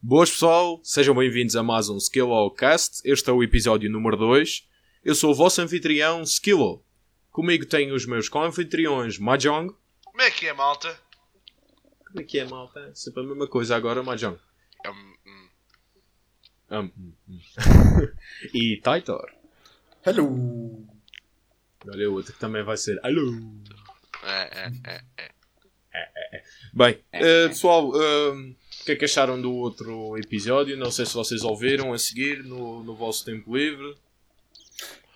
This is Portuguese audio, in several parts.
Boas pessoal, sejam bem-vindos a mais um Skillo Cast. Este é o episódio número 2. Eu sou o vosso anfitrião Skillo. Comigo tenho os meus co-anfitriões Mahjong. Como é que é, malta? Como é que é, malta? Sempre a mesma coisa agora, Mahjong. Hum, hum. Hum, hum, hum. e Taitor. Hello! Olha o outro que também vai ser. Alô! É, é, é, é. Bem, eh, pessoal, eh, o que é que acharam do outro episódio? Não sei se vocês ouviram a seguir no, no vosso tempo livre.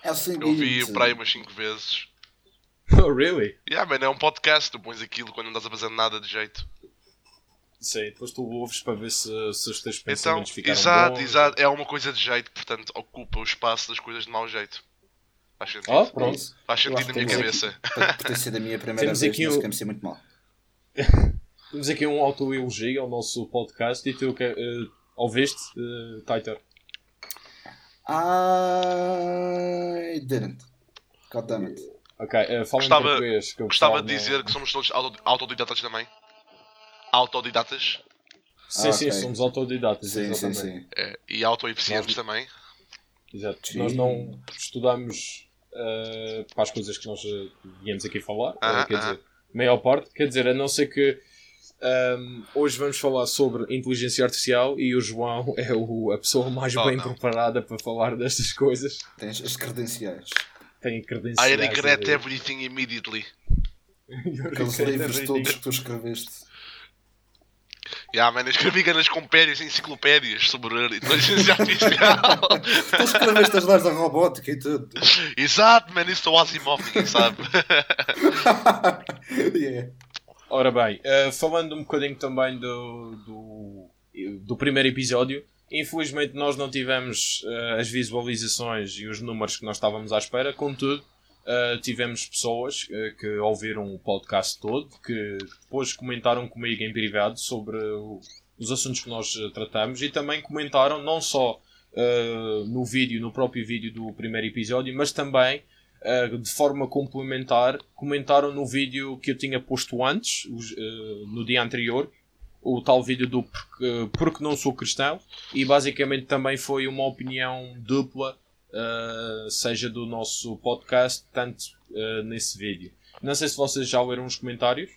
É o seguinte. Eu vi o praia umas 5 vezes. Oh, really? Yeah, man, é um podcast, tu pões aquilo quando não estás a fazer nada de jeito. Sei, depois tu ouves para ver se, se os teus Então, pensamentos ficaram exato, bons. exato, é uma coisa de jeito, portanto ocupa o espaço das coisas de mau jeito. Faz sentido. Oh, pronto. Faz sentido na minha cabeça. Por por ter sido a minha primeira Temos vez, aqui não o- muito mal. Temos aqui um autoelogio ao nosso podcast e tu que, eh, ouviste, uh, Taitor? I didn't. God damn it. Ok, uh, fala Gostava- em português. Que Gostava de não- dizer que somos todos auto- autodidatas também. Autodidatas Sim, Ah, sim, ok. somos autodidatas. Sim, sim, exatamente. sim. é, e autoeficientes Nós- também. Exato. Sim. Nós não estudamos eh, para as coisas que nós eh, viemos aqui falar. Aham, eh, quer aham. dizer, maior parte. Quer dizer, a não ser que ahm, hoje vamos falar sobre inteligência artificial e o João é o, a pessoa mais Oh, bem não. preparada para falar destas coisas. Tens as credenciais. Tem credenciais. I regret everything immediately. Aqueles livros todos que tu escreveste. Yeah, man, eu escrevi ganas compérias e enciclopédias sobre a inteligência artificial. Tu escreveste as leis da robótica e tudo. Exato, man, isso é o Asimov, ninguém sabe. yeah. Ora bem, eh, falando um bocadinho também do, do, do primeiro episódio, infelizmente nós não tivemos eh, as visualizações e os números que nós estávamos à espera, contudo, eh, tivemos pessoas que ouviram o podcast todo, que depois comentaram comigo em privado sobre os assuntos que nós tratamos e também comentaram não só no vídeo, no próprio vídeo do primeiro episódio, mas também Uh, de forma complementar, comentaram no vídeo que eu tinha posto antes, os, uh, no dia anterior, o tal vídeo do porque, porque não sou cristão, e basicamente também foi uma opinião dupla, uh, seja do nosso podcast, tanto uh, nesse vídeo. Não sei se vocês já leram os comentários,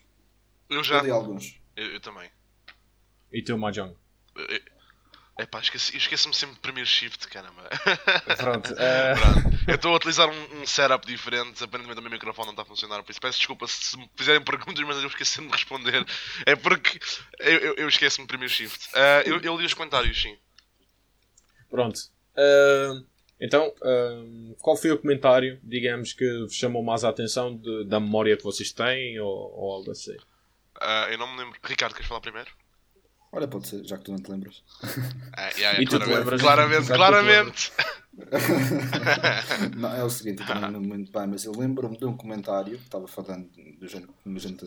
Eu Eu já. li alguns. Eu, eu também. e teu Mahjong. Pá, esqueci- eu esqueço-me sempre do primeiro shift, caramba. Pronto, uh, Pronto. Eu estou a utilizar um, um setup diferente, aparentemente o meu microfone não está a funcionar, por isso peço desculpa se me fizerem perguntas, mas eu esqueci-me de responder. É porque eu, eu, eu esqueço-me do primeiro shift. Ah, eu, eu li os comentários, sim. pronto. Uh, então, uh, qual foi o comentário, digamos, que vos chamou mais a atenção de- da memória que vocês têm, ou, ou algo assim? Eu não me lembro. Ricardo, queres falar primeiro? Olha, pode ser, já que tu não te lembras. Ah, yeah, E tu te claramente, lembras? claramente, Já que tu te claramente. não, é o seguinte, eu também não me lembro muito bem, mas eu lembro-me de um comentário que estava falando do género como a gente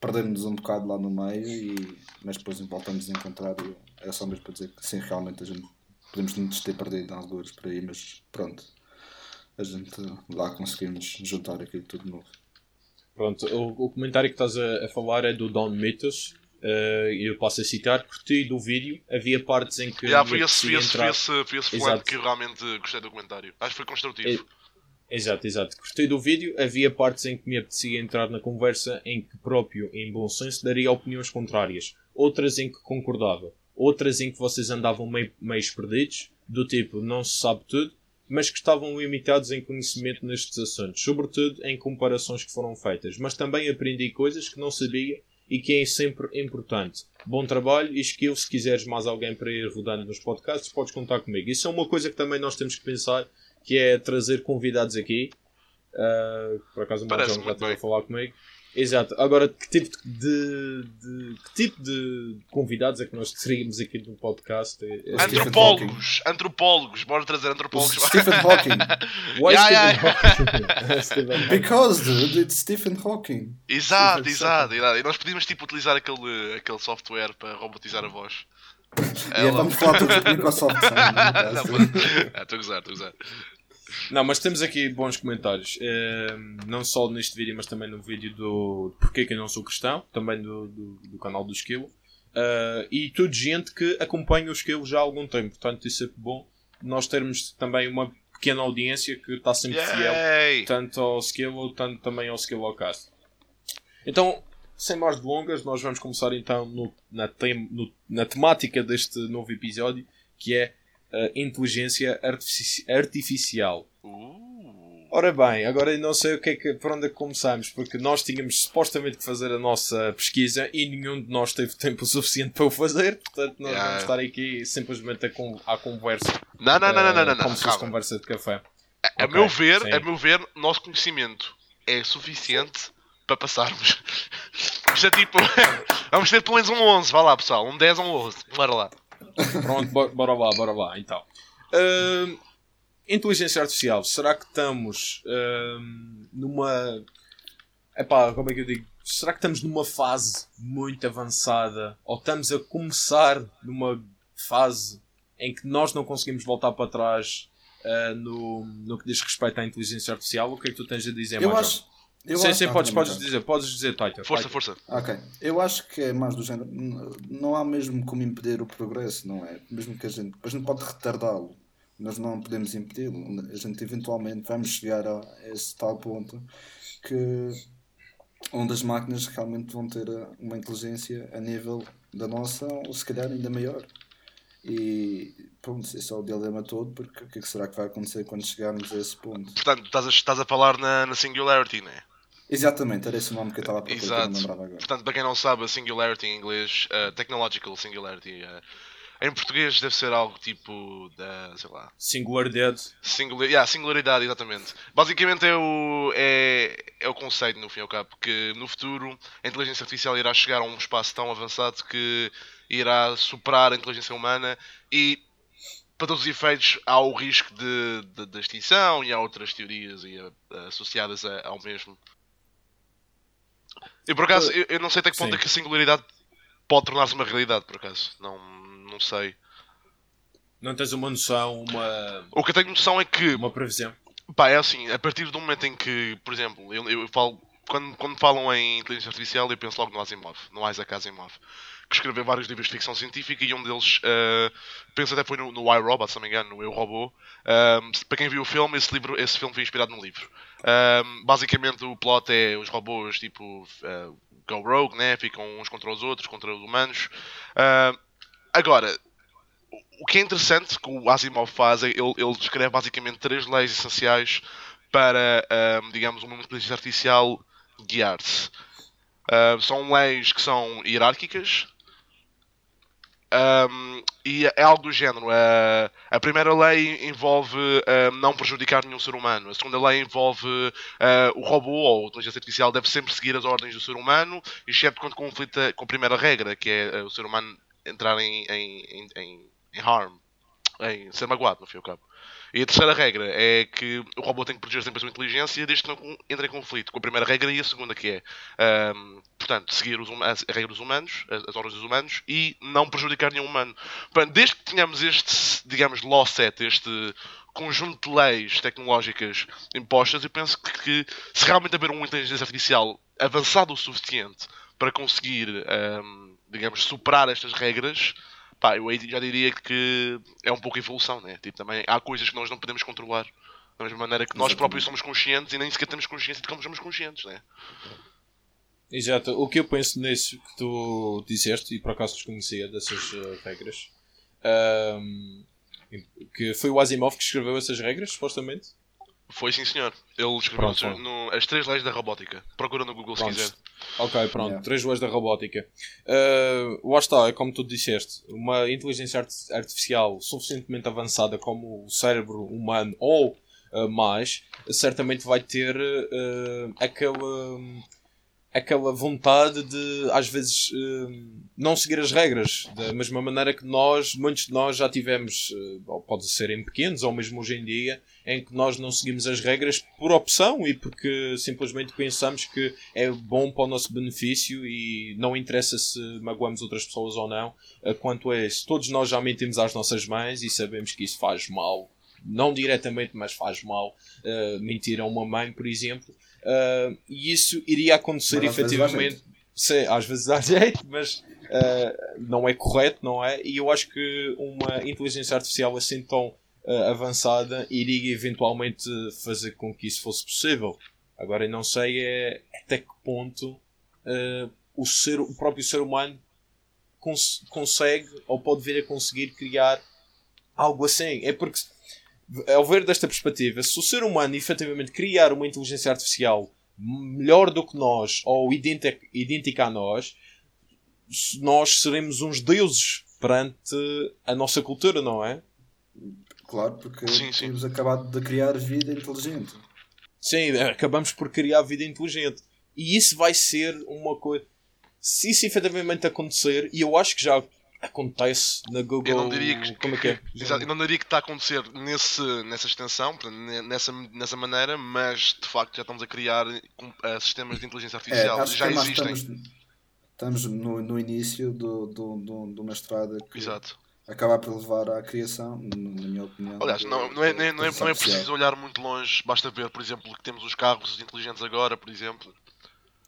perdemos um bocado lá no meio, e, mas depois voltamos a encontrar e era só mesmo para dizer que sim, realmente a gente podemos nos ter perdido alguns por aí, mas pronto, a gente lá conseguimos juntar aquilo tudo de novo. Pronto, o, o comentário que estás a, a falar é do Don Mitos. E eu passo a citar, curti do vídeo, havia partes em que. Yeah, foi esse, foi apetecia esse, foi entrar- esse, foi que realmente gostei do comentário. Acho que foi construtivo. Exato, exato. Gostei do vídeo. Havia partes em que me apetecia entrar na conversa em que próprio, em bom senso, daria opiniões contrárias. Outras em que concordava. Outras em que vocês andavam meio, meio perdidos, do tipo, não se sabe tudo, mas que estavam limitados em conhecimento nestes assuntos, sobretudo em comparações que foram feitas. Mas também aprendi coisas que não sabia e que é sempre importante. Bom trabalho e skill. Se quiseres mais alguém para ir rodando nos podcasts, podes contar comigo. Isso é uma coisa que também nós temos que pensar que é trazer convidados aqui. Uh, por acaso o Marjão já esteve a falar comigo. Exato. Agora, que tipo de, de- que tipo de convidados é que nós teríamos aqui no podcast? É- é- Antropólogos, antropólogos, bora trazer O antropólogos. Stephen Hawking. Why Yeah, Stephen Hawking? Stephen Hawking. Because, dude, it's Stephen Hawking. Exato, exato, exato. E nós podíamos tipo utilizar aquele, aquele software para robotizar a voz. E é, vamos falar todos de Microsoft. Ah, Estou a gozar, estou a gozar. Não, mas temos aqui bons comentários. Eh, não só neste vídeo, mas também no vídeo do Porquê que eu não sou cristão, também do, do, do canal do Esquilo. Uh, e tudo gente que acompanha o skill já há algum tempo. Portanto, isso é bom. Nós termos também uma pequena audiência que está sempre Yay! fiel, tanto ao skill ou tanto também ao skill ao cast. Então, sem mais delongas, nós vamos começar então no, na, tem, no, na temática deste novo episódio, que é a inteligência artifici artificial. Uh, Ora bem, agora não sei o que é que, por onde é que começamos, porque nós tínhamos supostamente que fazer a nossa pesquisa e nenhum de nós teve tempo suficiente para o fazer, portanto nós Yeah. vamos estar aqui simplesmente a con à conversa. Não, não, não, não, não, não, eh, Como não. se fosse conversa de café. A, a Ok, meu ver, sim. a meu ver, nosso conhecimento é suficiente para passarmos. Isto é tipo. Vamos ter pelo menos um 11, vá lá pessoal, um 10 ou um 11. Bora lá. Pronto, bo- bora lá, bora lá, então. Ahm, inteligência artificial, será que estamos ahm, numa. Epá, como é que eu digo? Será que estamos numa fase muito avançada? Ou estamos a começar numa fase em que nós não conseguimos voltar para trás ah, no, no que diz respeito à inteligência artificial? O que é que tu tens a dizer, Eu Major? acho. Eu sim, acho sim, podes, também, podes dizer, podes dizer, Taito. Força, força. Ok, eu acho que é mais do género. Não há mesmo como impedir o progresso, não é? Mesmo que a gente. A gente pode retardá-lo, mas não podemos impedi-lo. A gente eventualmente vamos chegar a esse tal ponto que. onde as máquinas realmente vão ter uh, uma inteligência a nível da nossa, ou se calhar ainda maior. E pronto, esse é o dilema todo, porque o que é que será que vai acontecer quando chegarmos a esse ponto? Portanto, estás a, estás a falar na, na Singularity, não é? Exatamente, era esse o nome que eu estava a procurar, não Exato. lembrava agora. Portanto, para quem não sabe, a Singularity em inglês, uh, Technological Singularity, uh, em português deve ser algo tipo da, sei lá, Singularidade. Singular, yeah, singularidade, exatamente. Basicamente é o, é, é o conceito, no fim e ao cabo, que no futuro a inteligência artificial irá chegar a um espaço tão avançado que irá superar a inteligência humana e, para todos os efeitos, há o risco de, de, de extinção e há outras teorias e, eh, associadas a- ao mesmo. E por acaso, eu, eu não sei até que ponto Sim. é que a singularidade pode tornar-se uma realidade, por acaso. Não, não sei. Não tens uma noção, uma, O que eu tenho noção é que uma previsão? Pá, é assim, a partir do momento em que, por exemplo, eu, eu falo, quando, quando falam em inteligência artificial, eu penso logo no Asimov, no Isaac Asimov, que escreveu vários livros de ficção científica e um deles, eh, penso até foi no, no iRobot, se não me engano, no Eu Robô. Se- para quem viu o filme, esse, livro, esse filme foi inspirado num livro. Ahm, basicamente, o plot é os robôs, tipo, eh, go rogue, né? Ficam uns contra os outros, contra os humanos. Ahm, agora, o que é interessante que o Asimov faz é ele, ele descreve basicamente três leis essenciais para, ahm, digamos, uma inteligência artificial guiar-se. Ahm, são leis que são hierárquicas ahm, e é algo do género. ah, a primeira lei envolve não prejudicar nenhum ser humano. A segunda lei envolve ah, o robô ou a inteligência artificial deve sempre seguir as ordens do ser humano, exceto quando conflita com a primeira regra, que é ah, o ser humano entrar em, em, em, em harm, em ser magoado, no fim e ao cabo. E a terceira regra é que o robô tem que proteger sempre a sua inteligência desde que não entre em conflito com a primeira regra e a segunda que é, ahm, portanto, seguir os as regras dos humanos, as, as ordens dos humanos e não prejudicar nenhum humano. Portanto, desde que tenhamos este, digamos, law set, este conjunto de leis tecnológicas impostas, eu penso que, que se realmente haver uma inteligência artificial avançada o suficiente para conseguir, ahm, digamos, superar estas regras, pá, eu aí já diria que é um pouco evolução, né? Tipo, também há coisas que nós não podemos controlar. Da mesma maneira que nós Exatamente. próprios somos conscientes e nem sequer temos consciência de como somos conscientes, né? Exato. O que eu penso nisso que tu disseste, e por acaso desconhecia dessas eh, regras, ahm, que foi o Asimov que escreveu essas regras, supostamente. Foi sim, senhor. Ele escreveu Pronto, pronto. no- as três leis da robótica. Procura no Google se Pronto. quiser. Ok, pronto. Yeah. Três leis da robótica. Uh, lá está, é como tu disseste. Uma inteligência art- artificial suficientemente avançada como o cérebro humano ou uh, mais, certamente vai ter uh, aquela, aquela vontade de, às vezes, uh, não seguir as regras. Da mesma maneira que nós, muitos de nós já tivemos, uh, ou pode ser em pequenos ou mesmo hoje em dia, em que nós não seguimos as regras por opção e porque simplesmente pensamos que é bom para o nosso benefício e não interessa se magoamos outras pessoas ou não. eh, Quanto a isso, todos nós já mentimos às nossas mães e sabemos que isso faz mal. Não diretamente, mas faz mal. eh, mentir a uma mãe, por exemplo. Eh, e isso iria acontecer Mas efetivamente. Sim, às vezes dá jeito, mas uh, não é correto, não é? E eu acho que uma inteligência artificial assim tão uh, avançada iria eventualmente fazer com que isso fosse possível. Agora eu não sei é, até que ponto uh, o, ser, o próprio ser humano cons consegue ou pode vir a conseguir criar algo assim. É porque, ao ver desta perspectiva, se o ser humano efetivamente criar uma inteligência artificial melhor do que nós ou idêntica a nós, nós seremos uns deuses perante a nossa cultura, não é? Claro, porque sim, sim. temos acabado de criar vida inteligente. Sim, acabamos por criar vida inteligente. E isso vai ser uma coisa. Se isso efetivamente acontecer, e eu acho que já acontece na Google. Eu não diria que, como é que é? Exato, eu não diria que está a acontecer nesse, nessa extensão, nessa, nessa maneira, mas de facto já estamos a criar uh, sistemas de inteligência artificial. É, já existem. Estamos, estamos no, no início do, do, do, do mestrado que Exato. acaba por levar à criação, na minha opinião. Aliás, não, não, é, não, é, não, é, não é preciso olhar muito longe, basta ver, por exemplo, que temos os carros inteligentes agora, por exemplo.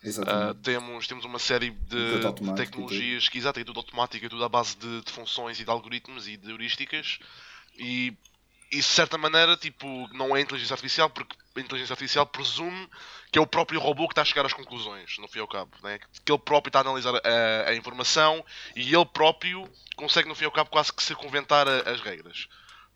Uh, temos, temos uma série de, de tecnologias que exato, é tudo automático, é tudo à base de, de, funções e de algoritmos e de heurísticas. E isso de certa maneira tipo, não é inteligência artificial porque a inteligência artificial presume que é o próprio robô que está a chegar às conclusões, no fim e ao cabo, né? que ele próprio está a analisar a, a informação e ele próprio consegue no fim e ao cabo quase que circunventar a, as regras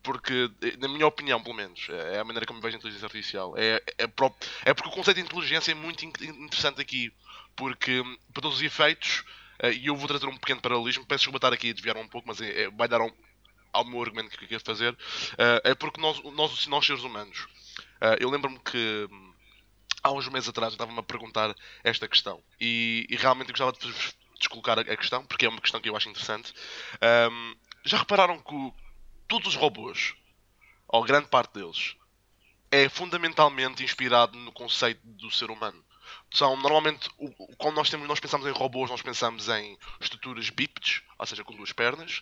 porque, na minha opinião, pelo menos, é a maneira como vejo a inteligência artificial. É, é, próprio, é porque o conceito de inteligência é muito interessante aqui, porque, para todos os efeitos, eh, e eu vou trazer um pequeno paralelismo, peço desculpa estar aqui a desviar um pouco, mas é, é, vai dar um, ao meu argumento que eu quero fazer, eh, é porque nós, nós, nós seres humanos, eh, eu lembro-me que há uns meses atrás eu estava-me a perguntar esta questão, e, e realmente eu gostava de vos colocar a questão, porque é uma questão que eu acho interessante. Um, já repararam que todos os robôs, ou grande parte deles, é fundamentalmente inspirado no conceito do ser humano. São normalmente, quando nós, temos, nós pensamos em robôs, nós pensamos em estruturas bípedes, ou seja, com duas pernas,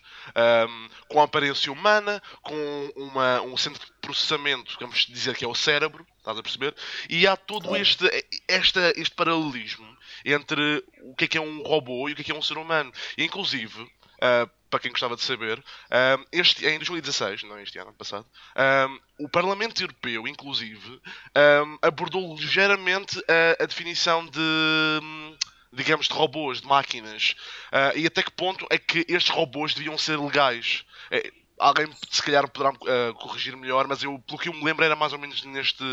um, com aparência humana, com uma, um centro de processamento, vamos dizer que é o cérebro, estás a perceber? E há todo este, este, este paralelismo entre o que é que é um robô e o que é que é um ser humano. E, inclusive, uh, para quem gostava de saber, um, este, em 2016, não é este ano, passado, um, o Parlamento Europeu, inclusive, um, abordou ligeiramente a, a definição de digamos, de robôs, de máquinas, uh, e até que ponto é que estes robôs deviam ser legais. É, alguém se calhar poderá uh, corrigir melhor, mas eu, pelo que eu me lembro, era mais ou menos neste,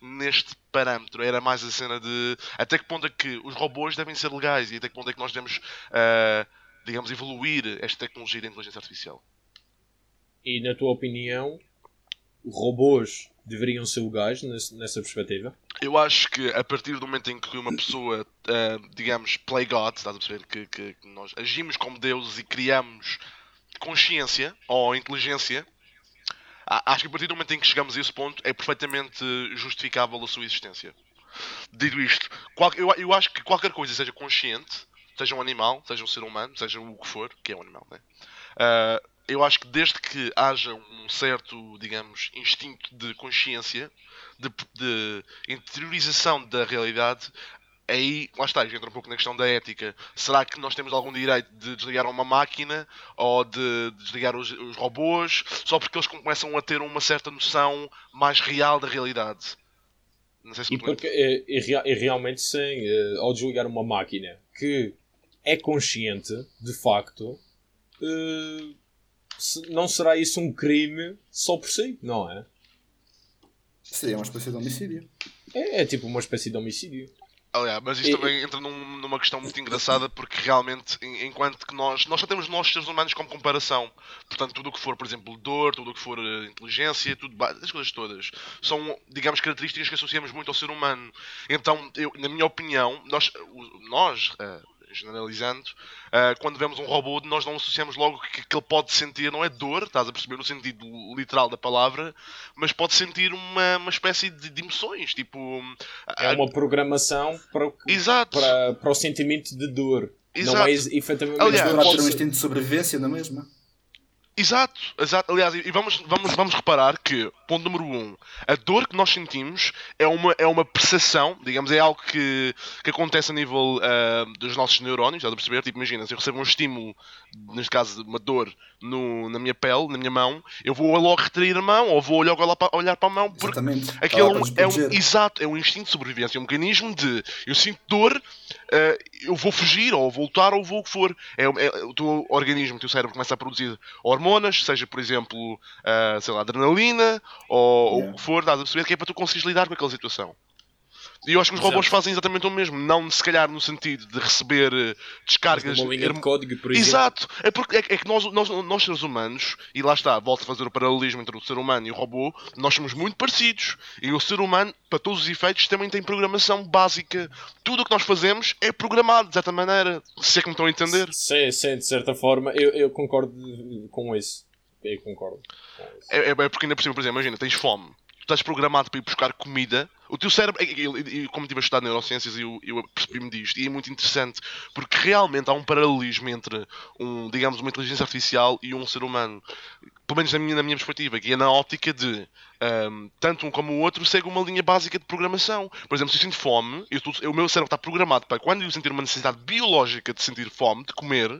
neste parâmetro. Era mais a cena de até que ponto é que os robôs devem ser legais e até que ponto é que nós devemos. Uh, digamos, evoluir esta tecnologia da inteligência artificial. E na tua opinião, robôs deveriam ser legais nessa perspectiva? Eu acho que a partir do momento em que uma pessoa, uh, digamos, play God, estás a perceber que, que, nós agimos como deuses e criamos consciência ou inteligência, acho que a partir do momento em que chegamos a esse ponto é perfeitamente justificável a sua existência. Dito isto, eu, eu acho que qualquer coisa seja consciente seja um animal, seja um ser humano, seja o que for, que é um animal, né? Uh, eu acho que desde que haja um certo, digamos, instinto de consciência, de, de interiorização da realidade, aí, lá está, entra um pouco na questão da ética. Será que nós temos algum direito de desligar uma máquina ou de desligar os, os robôs só porque eles começam a ter uma certa noção mais real da realidade? Não sei se e, porque, e, e, e realmente sim, eh, ao desligar uma máquina que é consciente, de facto, uh, não será isso um crime só por si, não é? Seria uma espécie de homicídio. É, é tipo uma espécie de homicídio. Aliás, mas isto e, também entra num, numa questão muito engraçada porque realmente, enquanto que nós, nós só temos nós seres humanos como comparação, portanto, tudo o que for, por exemplo, dor, tudo o que for uh, inteligência, tudo, as coisas todas, são, digamos, características que associamos muito ao ser humano. Então, eu, na minha opinião, nós, nós uh, generalizando, uh, quando vemos um robô, nós não associamos logo que, que ele pode sentir, não é dor, estás a perceber no sentido literal da palavra, mas pode sentir uma, uma espécie de, de emoções, tipo... É uma programação para o, Exato. Para, para o sentimento de dor. Exato. Não é efetivamente... Aliás, pode ter um instinto de sobrevivência na mesma. Exato, exato. Aliás, e vamos, vamos, vamos reparar que ponto número um, a dor que nós sentimos é uma, é uma percepção, digamos, é algo que, que acontece a nível uh, dos nossos neurónios, estás a perceber? Tipo, imagina, se eu recebo um estímulo, neste caso uma dor no, na minha pele, na minha mão, eu vou logo retrair a mão ou vou logo olhar para, olhar para a mão porque Exatamente. aquilo é um, Para é um- exato, é um instinto de sobrevivência, é um mecanismo de eu sinto dor, uh, eu vou fugir ou vou lutar ou vou o que for. É, é- o teu organismo, o teu cérebro começa a produzir hormonas, seja por exemplo, uh, sei lá, adrenalina ou, ou Yeah. o que for, estás a perceber que é para tu conseguires lidar com aquela situação. E eu acho que os Exato. robôs fazem exatamente o mesmo, não se calhar no sentido de receber eh, descargas. Uma linha de código, por exemplo. Exato, é, porque, é, é que nós, nós, nós seres humanos, e lá está, volto a fazer o paralelismo entre o ser humano e o robô, nós somos muito parecidos. E o ser humano, para todos os efeitos, também tem programação básica. Tudo o que nós fazemos é programado, de certa maneira. Se é que me estão a entender. Sim, sim, de certa forma, eu, eu concordo com isso. Eu concordo. É, é, é porque ainda por cima, por exemplo, imagina, tens fome. Tu estás programado para ir buscar comida. O teu cérebro, e- como estive a estudar neurociências, eu, eu percebi-me disto. E é muito interessante, porque realmente há um paralelismo entre, um, digamos, uma inteligência artificial e um ser humano. Pelo menos na minha, na minha perspectiva, que é na óptica de ahm, tanto um como o outro segue uma linha básica de programação. Por exemplo, se eu sinto fome, eu estou- o meu cérebro está programado para quando eu sentir uma necessidade biológica de sentir fome, de comer,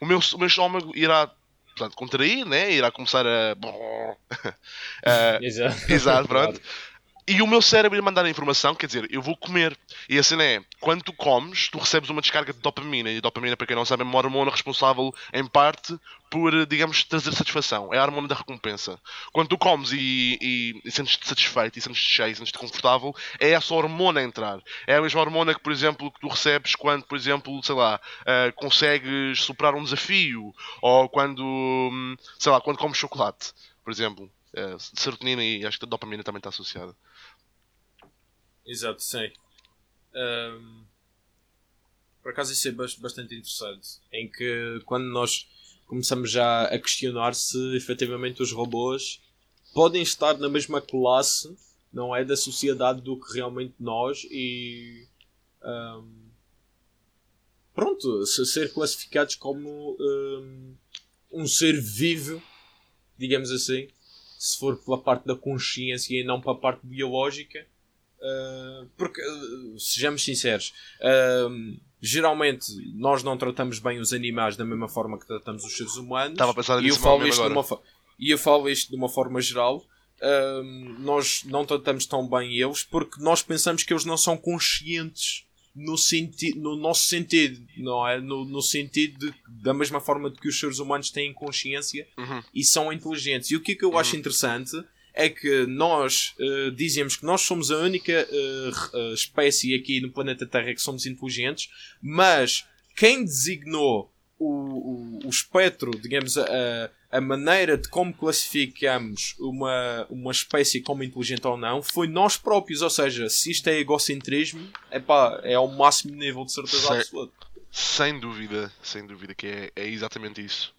o meu, o meu estômago irá portanto, contrair, né? irá começar a. a- Exato. Exato, pronto. E o meu cérebro ia mandar a informação, quer dizer, eu vou comer. E a cena é, quando tu comes, tu recebes uma descarga de dopamina. E dopamina, para quem não sabe, é uma hormona responsável, em parte, por, digamos, trazer satisfação. É a hormona da recompensa. Quando tu comes e, e, e sentes-te satisfeito, e sentes-te cheio, e sentes-te confortável, é essa hormona a entrar. É a mesma hormona que, por exemplo, que tu recebes quando, por exemplo, sei lá, ah, consegues superar um desafio. Ou quando, hum, sei lá, quando comes chocolate, por exemplo. Ah, serotonina e acho que a dopamina também está associada. Exato, sim. Ahm, por acaso isso é bas- bastante interessante. Em que quando nós começamos já a questionar se efetivamente os robôs podem estar na mesma classe, não é? Da sociedade do que realmente nós e. ahm, pronto, se- ser classificados como ahm, um ser vivo, digamos assim, se for pela parte da consciência e não pela parte biológica. Uh, porque, uh, sejamos sinceros, uh, geralmente nós não tratamos bem os animais da mesma forma que tratamos os seres humanos. Estava a pensar e eu falo isto E eu falo isto de uma forma geral. Nós não tratamos tão bem eles porque nós pensamos que eles não são conscientes no, senti no nosso sentido, não é? No, no sentido de, da mesma forma de que os seres humanos têm consciência Uhum. e são inteligentes. E o que é que eu acho interessante é que nós eh, dizemos que nós somos a única eh, espécie aqui no planeta Terra que somos inteligentes, mas quem designou o, o, o espectro, digamos, a, a maneira de como classificamos uma, uma espécie como inteligente ou não, foi nós próprios. Ou seja, se isto é egocentrismo, epá, é ao máximo nível de certeza absoluta. Sem dúvida, sem dúvida que é, é exatamente isso.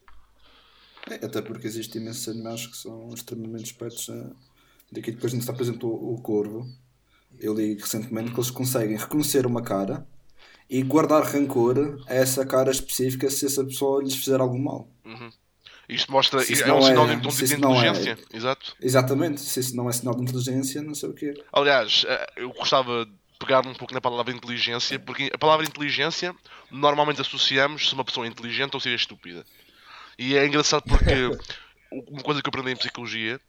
É, até porque existem imensos animais que são extremamente espertos. a- Daqui depois não está, por exemplo, o o corvo. Eu li recentemente que eles conseguem reconhecer uma cara e guardar rancor a essa cara específica se essa pessoa lhes fizer algum mal. Isto mostra. Se isso é um não é- sinónimo de um tipo de isso não é- inteligência. Exato. Exatamente, se isso não é sinal de inteligência, não sei o quê. Aliás, eh, eu gostava de pegar um pouco na palavra inteligência, porque a palavra inteligência normalmente associamos se uma pessoa é inteligente ou se é estúpida. E é engraçado porque uma coisa que eu aprendi em psicologia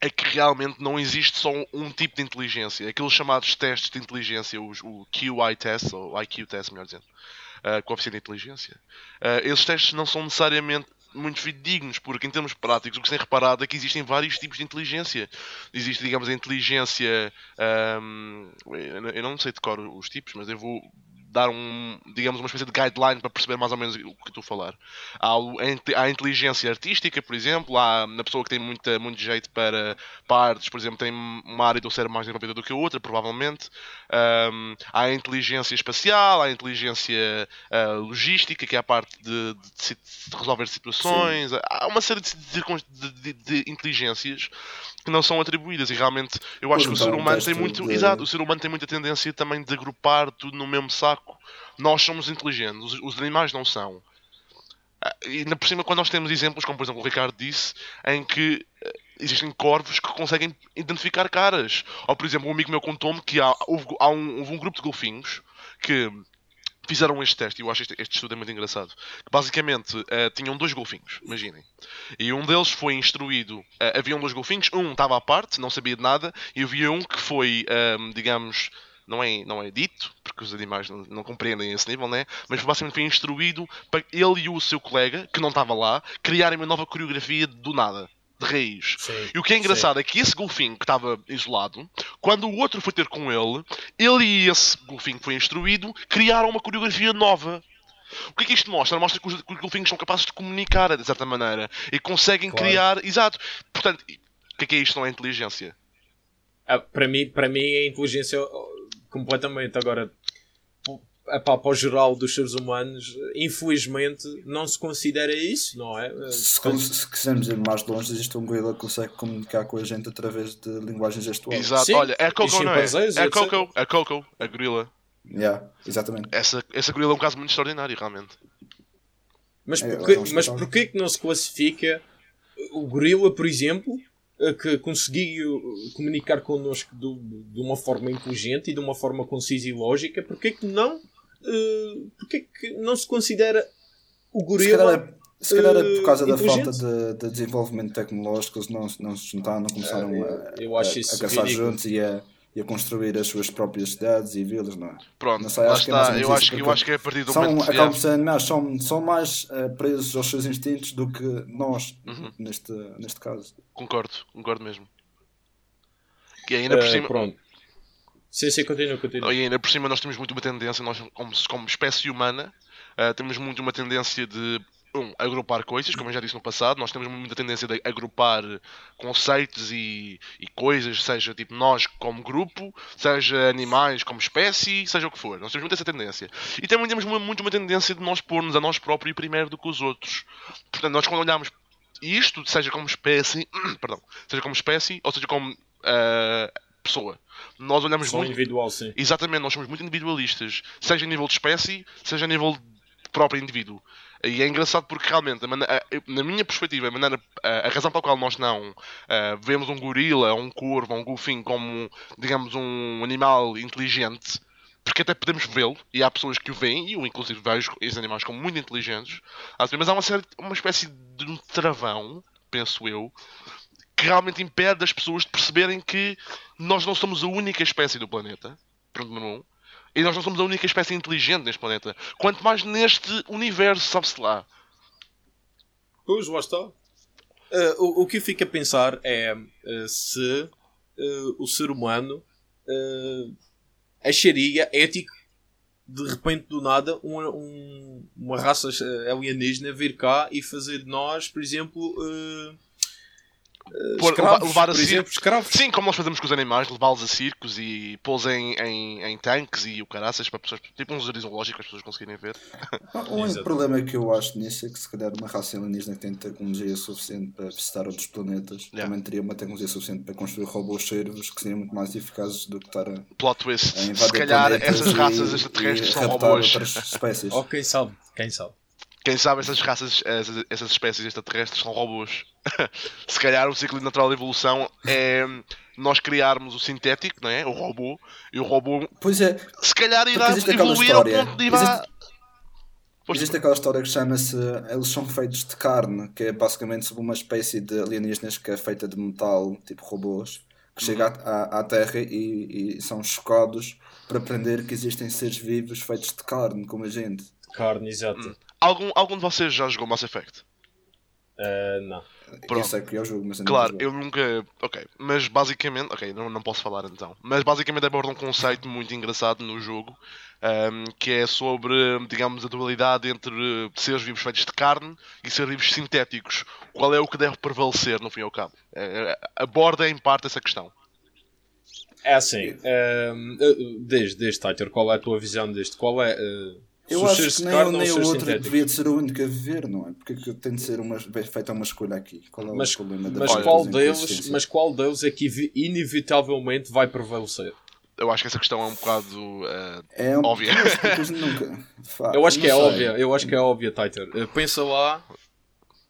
é que realmente não existe só um tipo de inteligência. Aqueles chamados testes de inteligência, os, o QI test, ou IQ test, melhor dizendo, uh, coeficiente de inteligência, uh, esses testes não são necessariamente muito fidedignos, porque em termos práticos o que se tem reparado é que existem vários tipos de inteligência. Existe, digamos, a inteligência. eu não- eu não sei decorar os tipos, mas eu vou dar um, digamos, uma espécie de guideline para perceber mais ou menos o que estou a falar. Há, a inteligência artística, por exemplo, há na pessoa que tem muita, muito jeito para partes, por exemplo, tem uma área do cérebro mais desenvolvida do que a outra, provavelmente. Ahm, há a inteligência espacial, há a inteligência ah, logística, que é a parte de, de- de resolver situações. Há uma série de, de- inteligências que não são atribuídas e realmente eu acho que o ser um humano tem muito exato, o ser humano tem muita tendência também de agrupar tudo no mesmo saco nós somos inteligentes os, os animais não são Ah, e ainda por cima quando nós temos exemplos como por exemplo o Ricardo disse em que eh, existem corvos que conseguem identificar caras. Ou, por exemplo, um amigo meu contou-me que há, houve, há um, houve um grupo de golfinhos que fizeram este teste, e eu acho este, este estudo é muito engraçado. Basicamente uh, tinham dois golfinhos, imaginem. E um deles foi instruído. Uh, haviam dois golfinhos, um estava à parte, não sabia de nada, e havia um que foi, um, digamos, não é, não é dito, porque os animais não, não, compreendem esse nível, né? Mas basicamente foi instruído para ele e o seu colega, que não estava lá, criarem uma nova coreografia do nada de raiz. Sim, e o que é engraçado sim. é que esse golfinho que estava isolado, quando o outro foi ter com ele, ele e esse golfinho que foi instruído criaram uma coreografia nova. O que é que isto mostra? Mostra que os, que os golfinhos são capazes de comunicar de certa maneira e conseguem claro. criar. Exato. Portanto, o que é que é isto? Não é inteligência? Ah, para, mim, para mim é inteligência completamente. Agora, epá, para o geral dos seres humanos, infelizmente, não se considera isso, não é? Se, Portanto... se quisermos ir mais longe, existe um gorila que consegue comunicar com a gente através de linguagem gestual. Exato, Sim. olha, é a Coco, não é? É a Coco, a Coco, a gorila. Yeah, exatamente. Essa, essa gorila é um caso muito extraordinário, realmente. Mas é, porquê, é, mas porquê que não se classifica o gorila, por exemplo, que conseguiu comunicar connosco de, de, uma forma inteligente e de uma forma concisa e lógica, porque que não, uh, porque que não se considera o gorila? Se calhar, é, por causa uh, da falta de, de, desenvolvimento tecnológico, eles não, não se juntaram, não começaram uh, a, eu acho a, a caçar juntos e a e a construir as suas próprias cidades e vilas, não é? Pronto, não sei, acho está. Que é eu, acho, eu acho que é a partir do são, momento... Acabam sendo mais, são, são mais uh, presos aos seus instintos do que nós, uhum. neste, neste caso. Concordo, concordo mesmo. E ainda por uh, cima... Pronto. Sim, sim, continua, continua. E ainda por cima nós temos muito uma tendência, nós como, como espécie humana, uh, temos muito uma tendência de um, agrupar coisas, como eu já disse no passado, nós temos muita tendência de agrupar conceitos e, e coisas, seja tipo nós como grupo, seja animais como espécie, seja o que for. Nós temos muito essa tendência. E também temos muito uma tendência de nós pôr-nos a nós próprios primeiro do que os outros. Portanto, nós quando olhamos isto, seja como espécie, perdão, seja como espécie ou seja como uh, pessoa. Nós olhamos Só muito. individual, sim. Exatamente, nós somos muito individualistas, seja a nível de espécie, seja a nível de próprio indivíduo. E é engraçado porque realmente, na minha perspectiva, a, maneira, a razão pela qual nós não uh, vemos um gorila, um corvo, um golfinho como, digamos, um animal inteligente, porque até podemos vê-lo, e há pessoas que o veem, e eu inclusive vejo esses animais como muito inteligentes, mas há uma, série, uma espécie de um travão, penso eu, que realmente impede as pessoas de perceberem que nós não somos a única espécie do planeta, ponto número um, e nós não somos a única espécie inteligente neste planeta. Quanto mais neste universo, sabe-se lá. Pois, lá está. Uh, o, o que eu fico a pensar é uh, se uh, o ser humano acharia ético de repente do nada uma, um, uma raça alienígena vir cá e fazer de nós, por exemplo, Por, escravos, levar a circo. escravos. Sim, como nós fazemos com os animais, levá-los a circos e pô-los em, em, em, tanques e o caraças para pessoas, tipo um jardim zoológico para as pessoas conseguirem ver. O único problema que eu acho nisso é que se calhar uma raça alienígena que tem tecnologia suficiente para visitar outros planetas yeah. também teria uma tecnologia suficiente para construir robôs servos que seriam muito mais eficazes do que estar a. Plot twist. A se calhar essas raças extraterrestres são robôs. espécies. oh, quem sabe, quem sabe. Quem sabe essas raças, essas, essas espécies extraterrestres são robôs. Se calhar o ciclo natural de evolução é nós criarmos o sintético, não é? O robô, e o robô. Pois é. Se calhar irá evoluir ao ponto de ir existe, existe aquela história que chama-se Eles são feitos de carne, que é basicamente sobre uma espécie de alienígenas que é feita de metal, tipo robôs, que uhum. chega à, à Terra e, e são chocados para aprender que existem seres vivos feitos de carne, como a gente. Carne, exato. Hum. Algum, algum de vocês já jogou Mass Effect? Uh, não. Pronto. Eu sei que eu jogo, mas eu Claro, eu nunca. Ok, mas basicamente. Ok, não, não posso falar então. Mas basicamente aborda um conceito muito engraçado no jogo um, que é sobre, digamos, a dualidade entre seres vivos feitos de carne e seres vivos sintéticos. Qual é o que deve prevalecer, no fim e ao cabo? É, aborda em parte essa questão. É assim, um, desde, desde Titor, qual é a tua visão deste? Qual é. Uh eu acho que nem um nem o outro devia de ser o único a viver, não é? Porque é tem de ser uma, feita uma escolha aqui. Qual é mas, o problema da mas qual deles, Mas qual deles é que inevitavelmente vai prevalecer? Eu acho que essa questão é um bocado uh, é um, óbvia. Nunca, eu acho que é óbvia, eu acho que é óbvia, Titor. Uh, pensa lá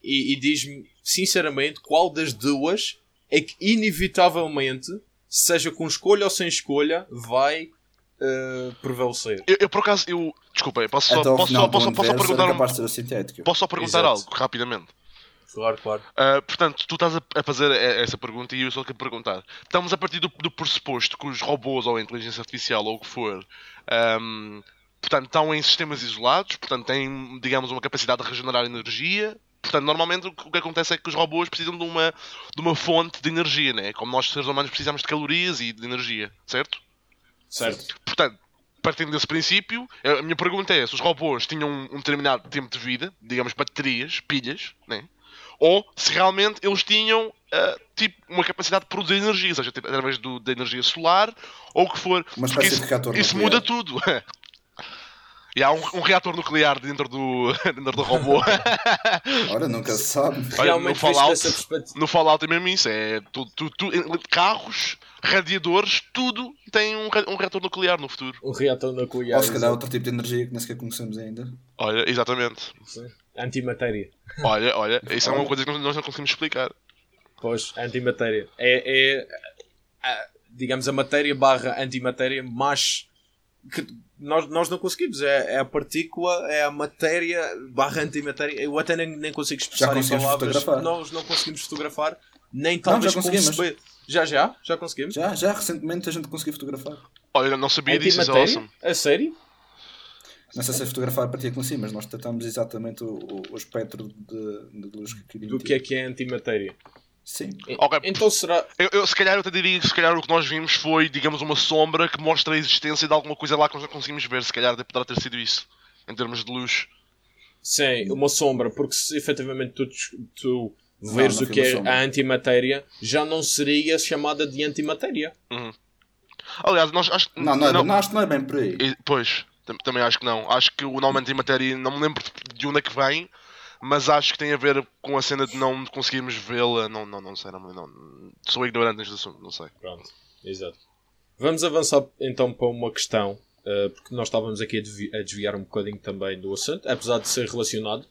e, e diz-me sinceramente qual das duas é que inevitavelmente, seja com escolha ou sem escolha, vai uh, prevalecer. Eu, eu, por acaso, eu. Desculpa, posso só, ao posso, só, posso, posso perguntar, era um, posso só perguntar Exato. algo rapidamente? Claro, claro. Uh, portanto, tu estás a, fazer essa pergunta e eu só quero perguntar. Estamos a partir do, do pressuposto que os robôs ou a inteligência artificial ou o que for, um, portanto, estão em sistemas isolados, portanto, têm, digamos, uma capacidade de regenerar energia. Portanto, normalmente o que, o que acontece é que os robôs precisam de uma, de uma fonte de energia, né? Como nós, seres humanos, precisamos de calorias e de energia, certo? Certo. Portanto, partindo desse princípio, a minha pergunta é se os robôs tinham um determinado tempo de vida, digamos baterias, pilhas, né? ou se realmente eles tinham ah, tipo, uma capacidade de produzir energia, seja tipo, através do, da energia solar ou o que for. Uma Porque isso, isso muda tudo. E há um, um reator nuclear dentro do, dentro do robô. Ora, nunca se sabe. Olha, Realmente no Fallout-. No Fallout é mesmo isso, é tudo, tudo, tudo- carros, radiadores, tudo tem um, um reator nuclear no futuro. Um reator nuclear. Ou se calhar outro tipo de energia que nem sequer conhecemos ainda. Olha, exatamente. Antimatéria. Olha, olha, isso é uma coisa que nós não conseguimos explicar. Pois, antimatéria. É, é a- digamos, a matéria barra antimatéria, mas que nós, nós não conseguimos. É, é a partícula, é a matéria barra antimatéria. Eu até nem, nem consigo expressar em palavras. fotografar. Nós não conseguimos fotografar, nem talvez já conseguimos. Já, já? Já conseguimos? Já, já recentemente a gente conseguiu fotografar. Olha, não sabia disso, isso é awesome. A sério? Não sei se é fotografar a partícula em si, mas nós tratamos exatamente o, o, o espectro de, de luz que queríamos. Do que é que é antimatéria? Sim. Ok. Então será. Eu, eu, se calhar eu te diria que se calhar o que nós vimos foi, digamos, uma sombra que mostra a existência de alguma coisa lá que nós não conseguimos ver. Se calhar poderá ter sido isso, em termos de luz. Sim, uma sombra, porque se efetivamente tu, tu veres não o que é sombra. a antimatéria, já não seria chamada de antimatéria. Aliás, nós acho Não, não, é, não. acho que não é bem por aí. E- Pois, tam- também acho que não. Acho que o nome antimatéria, não me lembro de- de onde é que vem, mas acho que tem a ver com a cena de não conseguirmos vê-la. Não, não, não sei, não, não, sou ignorante neste assunto, não sei. Pronto, exato. Vamos avançar então para uma questão, eh, porque nós estávamos aqui a, desvi- a desviar um bocadinho também do assunto, apesar de ser relacionado.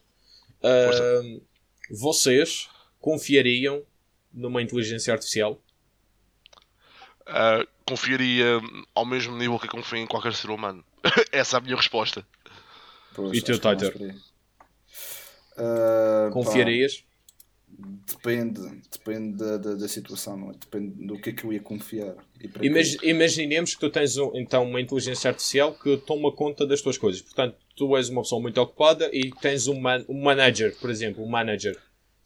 Eh, vocês confiariam numa inteligência artificial? Ah, confiaria ao mesmo nível que confio em qualquer ser humano. Essa é a minha resposta. Pois, E mais Titor? Ah, pá, Confiarias? Depende, depende da, da, da situação, é? Depende do que é que eu ia confiar. E Imagi- quê. imaginemos que tu tens um- então uma inteligência artificial que toma conta das tuas coisas. Portanto, tu és uma pessoa muito ocupada e tens um, man- um manager, por exemplo, um manager.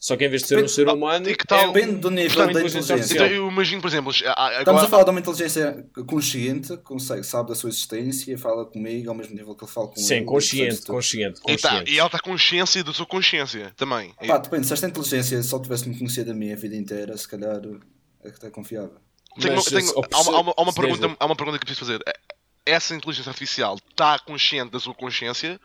Só que em vez de ser um Depende- ser humano, e que tal- é um- Depende do nível portanto, da inteligência inteligência. Então eu imagino, por exemplo, ah, Estamos agora, a falar de uma inteligência consciente, consegue, sabe da sua existência, fala comigo ao mesmo nível que ele fala com Sim, ele, consciente, tudo. consciente, e, tá, consciente. e ela está consciência da sua consciência também. Pá, depende, se esta inteligência só tivesse-me conhecido a minha vida inteira, se calhar é que. Tenho- Mas, tenho- se- há, uma, há uma- há uma se pergunta, há uma pergunta que eu preciso fazer. Essa inteligência artificial está consciente da sua consciência?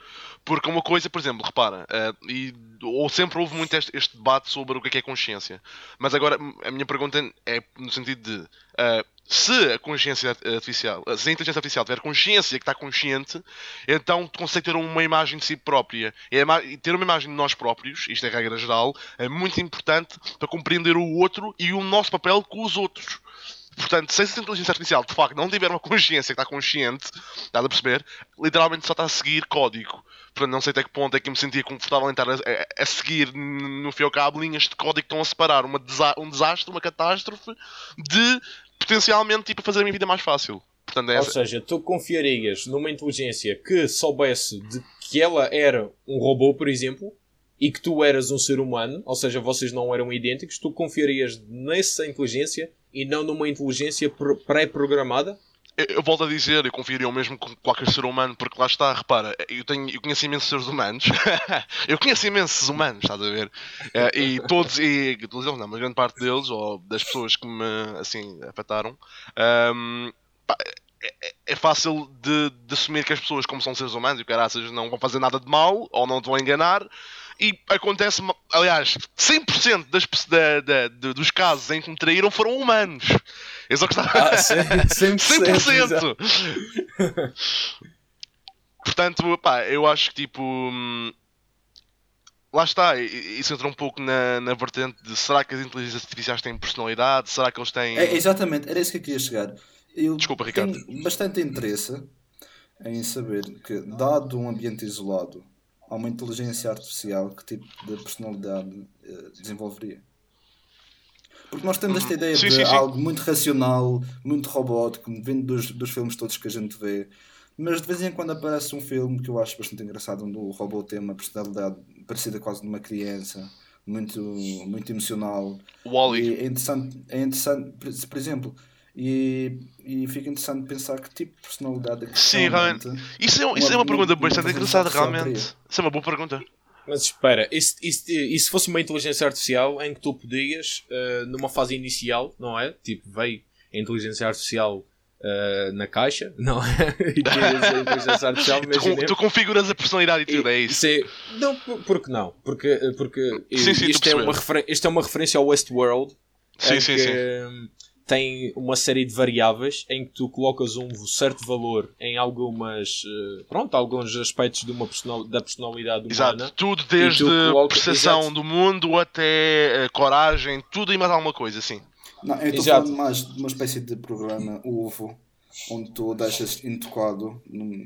Porque uma coisa, por exemplo, repara, eh, e, ou sempre houve muito este, este debate sobre o que é, que é consciência. Mas agora a minha pergunta é no sentido de eh, se a consciência artificial, se a inteligência artificial tiver consciência que está consciente, então consegue ter uma imagem de si própria. E ter uma imagem de nós próprios, isto é regra geral, é muito importante para compreender o outro e o nosso papel com os outros. Portanto, se essa inteligência artificial de facto não tiver uma consciência que está consciente, estás a perceber? Literalmente só está a seguir código. Portanto, não sei até que ponto é que eu me sentia confortável em estar a, a- a seguir no fio ao cabo linhas de código que estão a separar uma desa- um desastre, uma catástrofe, de potencialmente tipo, fazer a minha vida mais fácil. Portanto, é Ou seja, tu confiarias numa inteligência que soubesse de que ela era um robô, por exemplo, e que tu eras um ser humano, ou seja, vocês não eram idênticos, tu confiarias nessa inteligência e não numa inteligência pr- pré-programada? Eu, volto a dizer, eu confiaria o mesmo com qualquer ser humano, porque lá está, repara, eu, tenho, eu conheço imensos seres humanos, eu conheço imensos humanos, estás a ver? Eh, e todos, e todos eles, não, mas grande parte deles, ou das pessoas que me, assim, afetaram, ahm, pá, é, é- é fácil de, de assumir que as pessoas, como são seres humanos e caraças, não vão fazer nada de mal, ou não te vão enganar, e acontece, aliás, 100% das, da, da, dos casos em que me traíram foram humanos. É só que está... Ah, sim, 100%. 100%! Portanto, pá, eu acho que tipo. hum, lá está, isso entra um pouco na, na vertente de será que as inteligências artificiais têm personalidade? Será que eles têm. É, exatamente, era isso que eu queria chegar. Eu Desculpa, Ricardo. tenho bastante interesse em saber que, dado um ambiente isolado, há uma inteligência artificial, que tipo de personalidade eh, desenvolveria? Porque nós temos esta ideia Uhum. Sim, de sim, sim. algo muito racional, muito robótico, vindo dos, dos filmes todos que a gente vê. Mas de vez em quando aparece um filme que eu acho bastante engraçado, onde o robô tem uma personalidade parecida quase de uma criança, muito, muito emocional. Wall-E. E é interessante, é interessante por exemplo, e, e fica interessante pensar que tipo de personalidade é que Sim, realmente- Isso é, uma- isso é uma pergunta bastante engraçada, artificial realmente. Isso é uma boa pergunta. Mas espera, e se, e se- e se fosse uma inteligência artificial em que tu podias, eh, numa fase inicial, não é? Tipo, veio a inteligência artificial eh, na caixa, não é? E tiras a inteligência artificial, Tu, tu configuras a personalidade e tudo, é isso. é- não, por, porque não? Porque, porque Sim, sim, isto, é uma isto é uma referência ao Westworld, Sim, sim, que sim. Tem uma série de variáveis em que tu colocas um certo valor em algumas, eh, pronto, alguns aspectos de uma personal, da personalidade humana. Exato, tudo desde coloca- percepção Exato. do mundo até eh, coragem, tudo e mais alguma coisa, assim. Não, eu estou Exato. falando mais de uma espécie de programa UVO, onde tu o deixas intocado,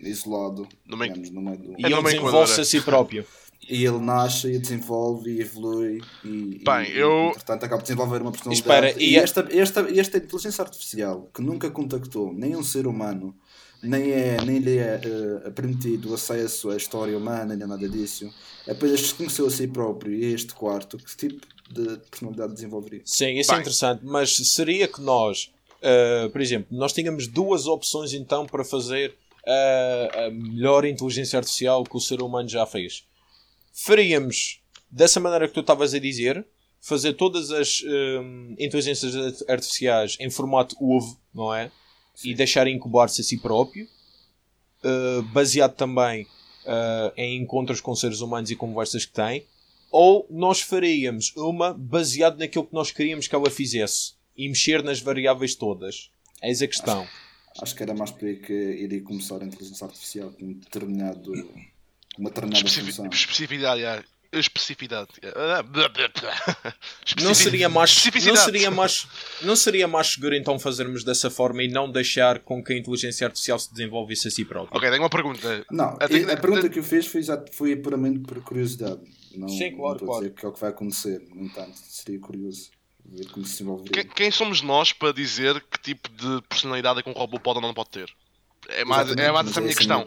isolado, No meio- digamos, no meio do... E É ele numa desenvolve-se a si próprio. E ele nasce e desenvolve e evolui e, Bem, e, eu- entretanto acaba de desenvolver uma personalidade. Espera, e e esta, esta, esta inteligência artificial que nunca contactou nem um ser humano, nem, é, nem lhe é eh, permitido acesso à história humana, nem nada disso, apenas desconheceu a si próprio e este quarto, que tipo de personalidade desenvolveria? Sim, isso é Bem. interessante, mas seria que nós, ah, por exemplo, nós tínhamos duas opções então para fazer ah, a melhor inteligência artificial que o ser humano já fez. Faríamos dessa maneira que tu estavas a dizer, fazer todas as hum, inteligências art- artificiais em formato UV, não é? E deixar incubar-se a si próprio, ah, baseado também ah, em encontros com seres humanos e conversas que tem, ou nós faríamos uma baseado naquilo que nós queríamos que ela fizesse e mexer nas variáveis todas. Eis a questão. Acho que era mais por aí que iria começar a inteligência artificial com um determinado, uma determinada Especifi- função. especificidade, é. Especificidade. Não seria mais, não seria mais, não seria mais seguro então fazermos dessa forma e não deixar com que a inteligência artificial se desenvolvesse a si própria? Ok, tenho uma pergunta. Não, que- a pergunta que eu fiz foi, foi puramente por curiosidade. Não, Sim, claro, não a claro. dizer que é o que vai acontecer. No entanto, seria curioso ver como se desenvolveria. Quem, quem somos nós para dizer que tipo de personalidade é que um robô pode ou não pode ter? É mais, Exatamente, é mais mas essa a minha questão.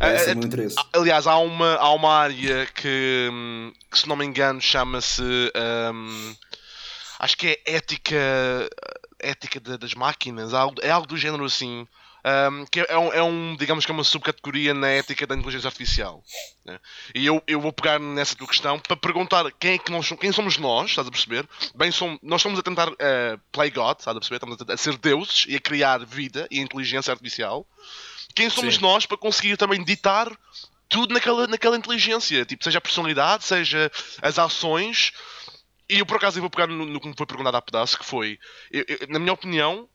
É interesse. Aliás, há uma, há uma área que, hum, que, se não me engano, chama-se. hum, acho que é ética. Ética da- das máquinas, algo- é algo do género assim. Hum, que é um, é um, digamos que é uma subcategoria na ética da inteligência artificial. né? E eu, eu vou pegar nessa tua questão para perguntar quem é que nós somos, quem somos nós, estás a perceber? Bem, somos, nós estamos a tentar eh, play God, estás a perceber? Estamos a, tentar- a ser deuses e a criar vida e inteligência artificial. Quem somos Sim. nós para conseguir também ditar tudo naquela, naquela inteligência, tipo, seja a personalidade, seja as ações. E eu por acaso eu vou pegar no, no que me foi perguntado há pedaço, que foi, eu- eu- na minha opinião,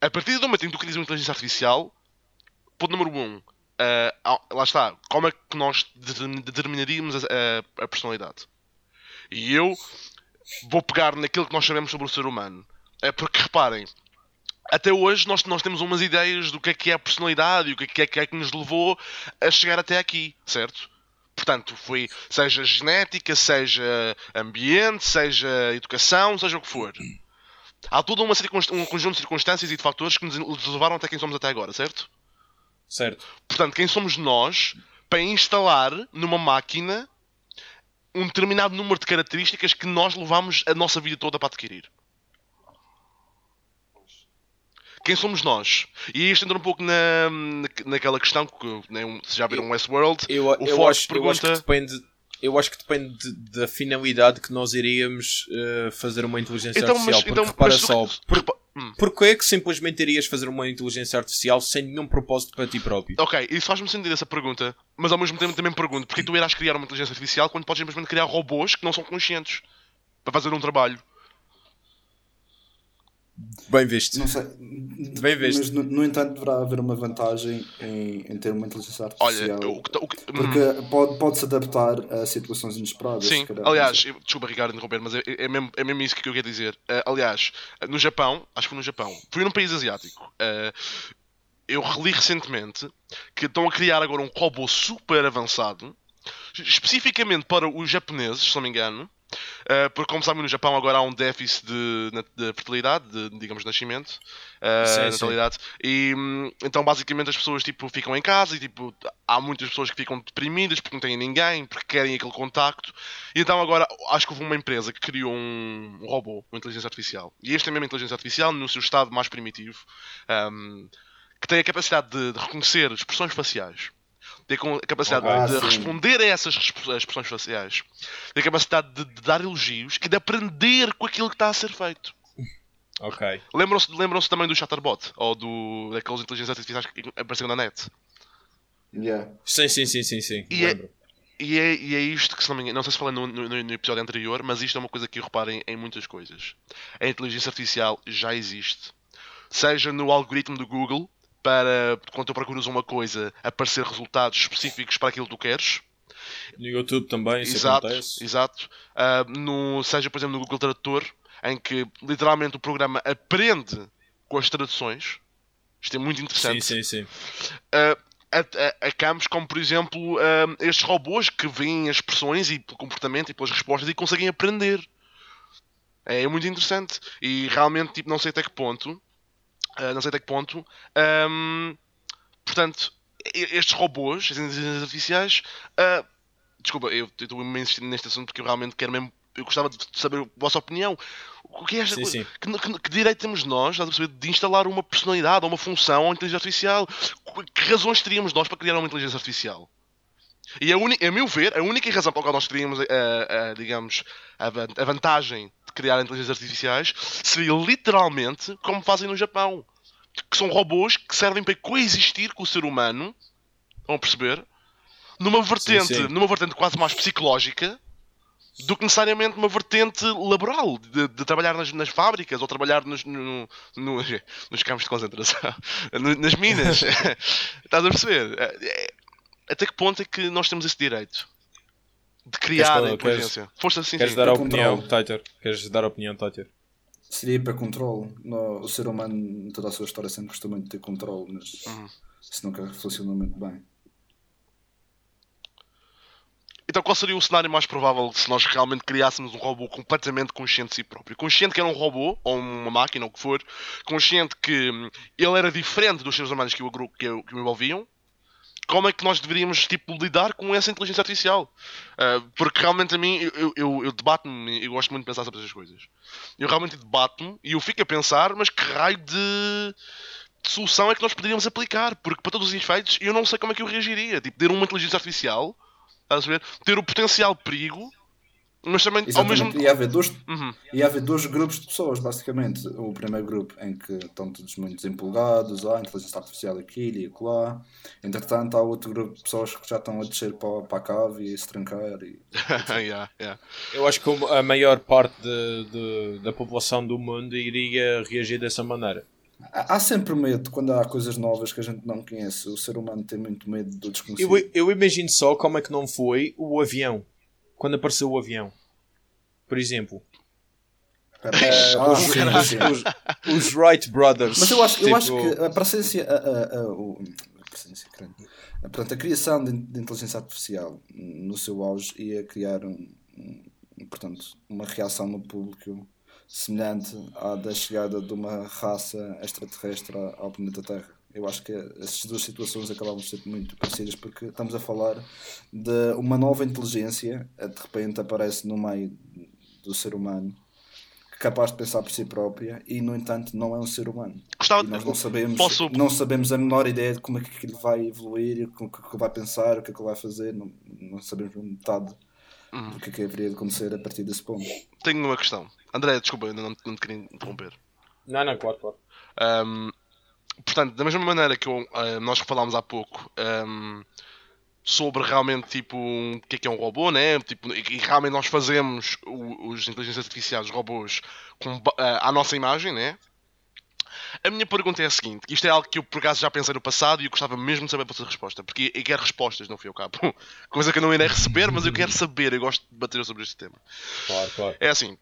a partir do momento em que tu crias uma inteligência artificial, ponto número um, ah, ah, lá está, como é que nós determin- determinaríamos a, a- a personalidade? E eu vou pegar naquilo que nós sabemos sobre o ser humano. É porque reparem, até hoje nós, nós temos umas ideias do que é que é a personalidade e o que é que é que, é que nos levou a chegar até aqui, certo? Portanto, foi seja genética, seja ambiente, seja educação, seja o que for. Há todo um conjunto de circunstâncias e de fatores que nos levaram até quem somos até agora, certo? Certo. Portanto, quem somos nós para instalar numa máquina um determinado número de características que nós levamos a nossa vida toda para adquirir. Quem somos nós? E isto entra um pouco na, na- naquela questão que né, se já viram Westworld, Eu, o eu, acho, eu acho que pergunta. depende. Eu acho que depende de- da finalidade que nós iríamos eh, fazer uma inteligência Então, artificial. mas, Porque então, repara mas só, por, repa- hum. porque é que simplesmente irias fazer uma inteligência artificial sem nenhum propósito para ti próprio? Ok, isso faz-me sentido essa pergunta, mas ao mesmo tempo também me pergunto porque que tu irás criar uma inteligência artificial quando podes simplesmente criar robôs que não são conscientes para fazer um trabalho? Bem visto. Não sei, Bem visto. Mas, no, no entanto, deverá haver uma vantagem em, em ter uma inteligência Olha, artificial. o que, o que- Porque pode, pode se adaptar a situações inesperadas. Sim, aliás, eu- desculpa Ricardo interromper, mas é, é mesmo, é mesmo isso que eu quero dizer. Eh, aliás, no Japão, acho que foi no Japão, fui num país asiático. eh, eu reli recentemente que estão a criar agora um robô super avançado, especificamente para os japoneses, se não me engano. Eh, porque, como sabem, no Japão agora há um déficit de, de fertilidade, de, digamos, de nascimento, eh, Sim, sim. natalidade. E hum, então, basicamente, as pessoas tipo, ficam em casa e tipo, há muitas pessoas que ficam deprimidas porque não têm ninguém, porque querem aquele contacto. E então, agora, acho que houve uma empresa que criou um, um robô, uma inteligência artificial. E este é mesmo a inteligência artificial, no seu estado mais primitivo, hum, que tem a capacidade de, de reconhecer expressões faciais. Tem a com- a capacidade Ah, de sim. responder a essas expressões faciais. Tem a capacidade de, de dar elogios e de aprender com aquilo que está a ser feito. Ok. Lembram-se lembram também do Chatterbot? Ou do, daqueles inteligências artificiais que apareceram na net? Yeah. Sim, sim, sim, sim, sim. E é-. E é, e é isto que, se não me engano, não sei se falei no, no- no episódio anterior, mas isto é uma coisa que eu reparo em, em muitas coisas. A inteligência artificial já existe. Seja no algoritmo do Google, para quando tu procuras uma coisa, aparecer resultados específicos para aquilo que tu queres. No YouTube também isso exato, acontece. exato. Ah, no, seja, por exemplo, no Google Tradutor, em que literalmente o programa aprende com as traduções. Isto é muito interessante. Sim, sim, sim. a, a, a campos como, por exemplo, ah, estes robôs que veem as expressões e pelo comportamento e pelas respostas e conseguem aprender. É muito interessante. E realmente, tipo, não sei até que ponto. Ah, não sei até que ponto. ahm, portanto, estes robôs, as inteligências artificiais. ah, desculpa, eu estou insistir neste assunto porque eu realmente quero mesmo. Eu gostava de saber a vossa opinião. O que é esta Sim, coisa? sim. Que, que- que direito temos nós perceber, de instalar uma personalidade ou uma função à inteligência artificial? Que razões teríamos nós para criar uma inteligência artificial? E a, a meu ver, a única razão pela qual nós teríamos, a, a- digamos, a, a vantagem criar inteligências artificiais seria literalmente como fazem no Japão. Que são robôs que servem para coexistir com o ser humano. Estão a perceber? Numa vertente, sim. numa vertente quase mais psicológica do que necessariamente uma vertente laboral, de, de trabalhar nas, nas fábricas ou trabalhar nos, no- no- nos campos de concentração, nas minas. Estás a perceber? É- Até que ponto é que nós temos esse direito de criar Queres- a inteligência? Força sim, Queres sim. dar a opinião. Titer? Queres dar a opinião, Titer? Seria para controle. No- o ser humano, em toda a sua história, sempre gostou muito de ter controle, mas Uhum. isso nunca funcionou muito bem. Então qual seria o cenário mais provável se nós realmente criássemos um robô completamente consciente de si próprio? Consciente que era um robô, ou uma máquina, ou o que for, consciente que ele era diferente dos seres humanos que o, agru- que o, que o envolviam, como é que nós deveríamos tipo, lidar com essa inteligência artificial? Ah, porque realmente a mim, eu, eu, eu, debato-me, eu gosto muito de pensar sobre essas coisas. Eu realmente debato-me e eu fico a pensar, mas que raio de, de solução é que nós poderíamos aplicar? Porque para todos os efeitos, eu não sei como é que eu reagiria. Tipo, ter uma inteligência artificial, a? Ter o potencial perigo, mas também ao Exatamente. mesmo Ia, haver dois, Uhum. ia haver dois grupos de pessoas, basicamente. O primeiro grupo em que estão todos muito desempolgados, ah, inteligência artificial aquilo e acolá. Entretanto, há outro grupo de pessoas que já estão a descer para, para a cave e a se trancar. E... yeah, yeah. Eu acho que a maior parte de- de- da população do mundo iria reagir dessa maneira. Há há sempre medo quando há coisas novas que a gente não conhece. O ser humano tem muito medo do desconhecido. Eu, eu imagino só como é que não foi o avião. Quando apareceu o avião. Por exemplo. Espera, eh, ah, os, os- os- os Wright Brothers. Mas eu acho, eu acho Tipo, que a presença, a, a, a, o- a presença. A- portanto, a criação de, de inteligência artificial no seu auge ia criar um, um- portanto, uma reação no público semelhante à da chegada de uma raça extraterrestre ao planeta Terra. Eu acho que essas duas situações acabavam de ser muito parecidas porque estamos a falar de uma nova inteligência de repente aparece no meio do ser humano capaz de pensar por si própria e no entanto não é um ser humano Gostava nós não sabemos, Posso- não sabemos a menor ideia de como é que aquilo vai evoluir, o que, o que vai pensar, o que é que ele vai fazer, não, não sabemos metade Uhum. do que é que haveria de acontecer a partir desse ponto. Tenho uma questão. André, desculpa, eu não, não te queria interromper. Não, não, claro, claro. Um, portanto, da mesma maneira que eu, uh, nós falámos há pouco um, sobre realmente tipo o que é que é um robô, né? Tipo, e, e realmente nós fazemos o- os inteligências artificiais, os robôs, com, uh, à nossa imagem, né? A minha pergunta é a seguinte: isto é algo que eu por acaso já pensei no passado e eu gostava mesmo de saber a vossa resposta, porque eu quero respostas, não fui ao cabo. Coisa que eu não irei receber, mas eu quero saber, eu gosto de bater sobre este tema. Claro, claro. É assim,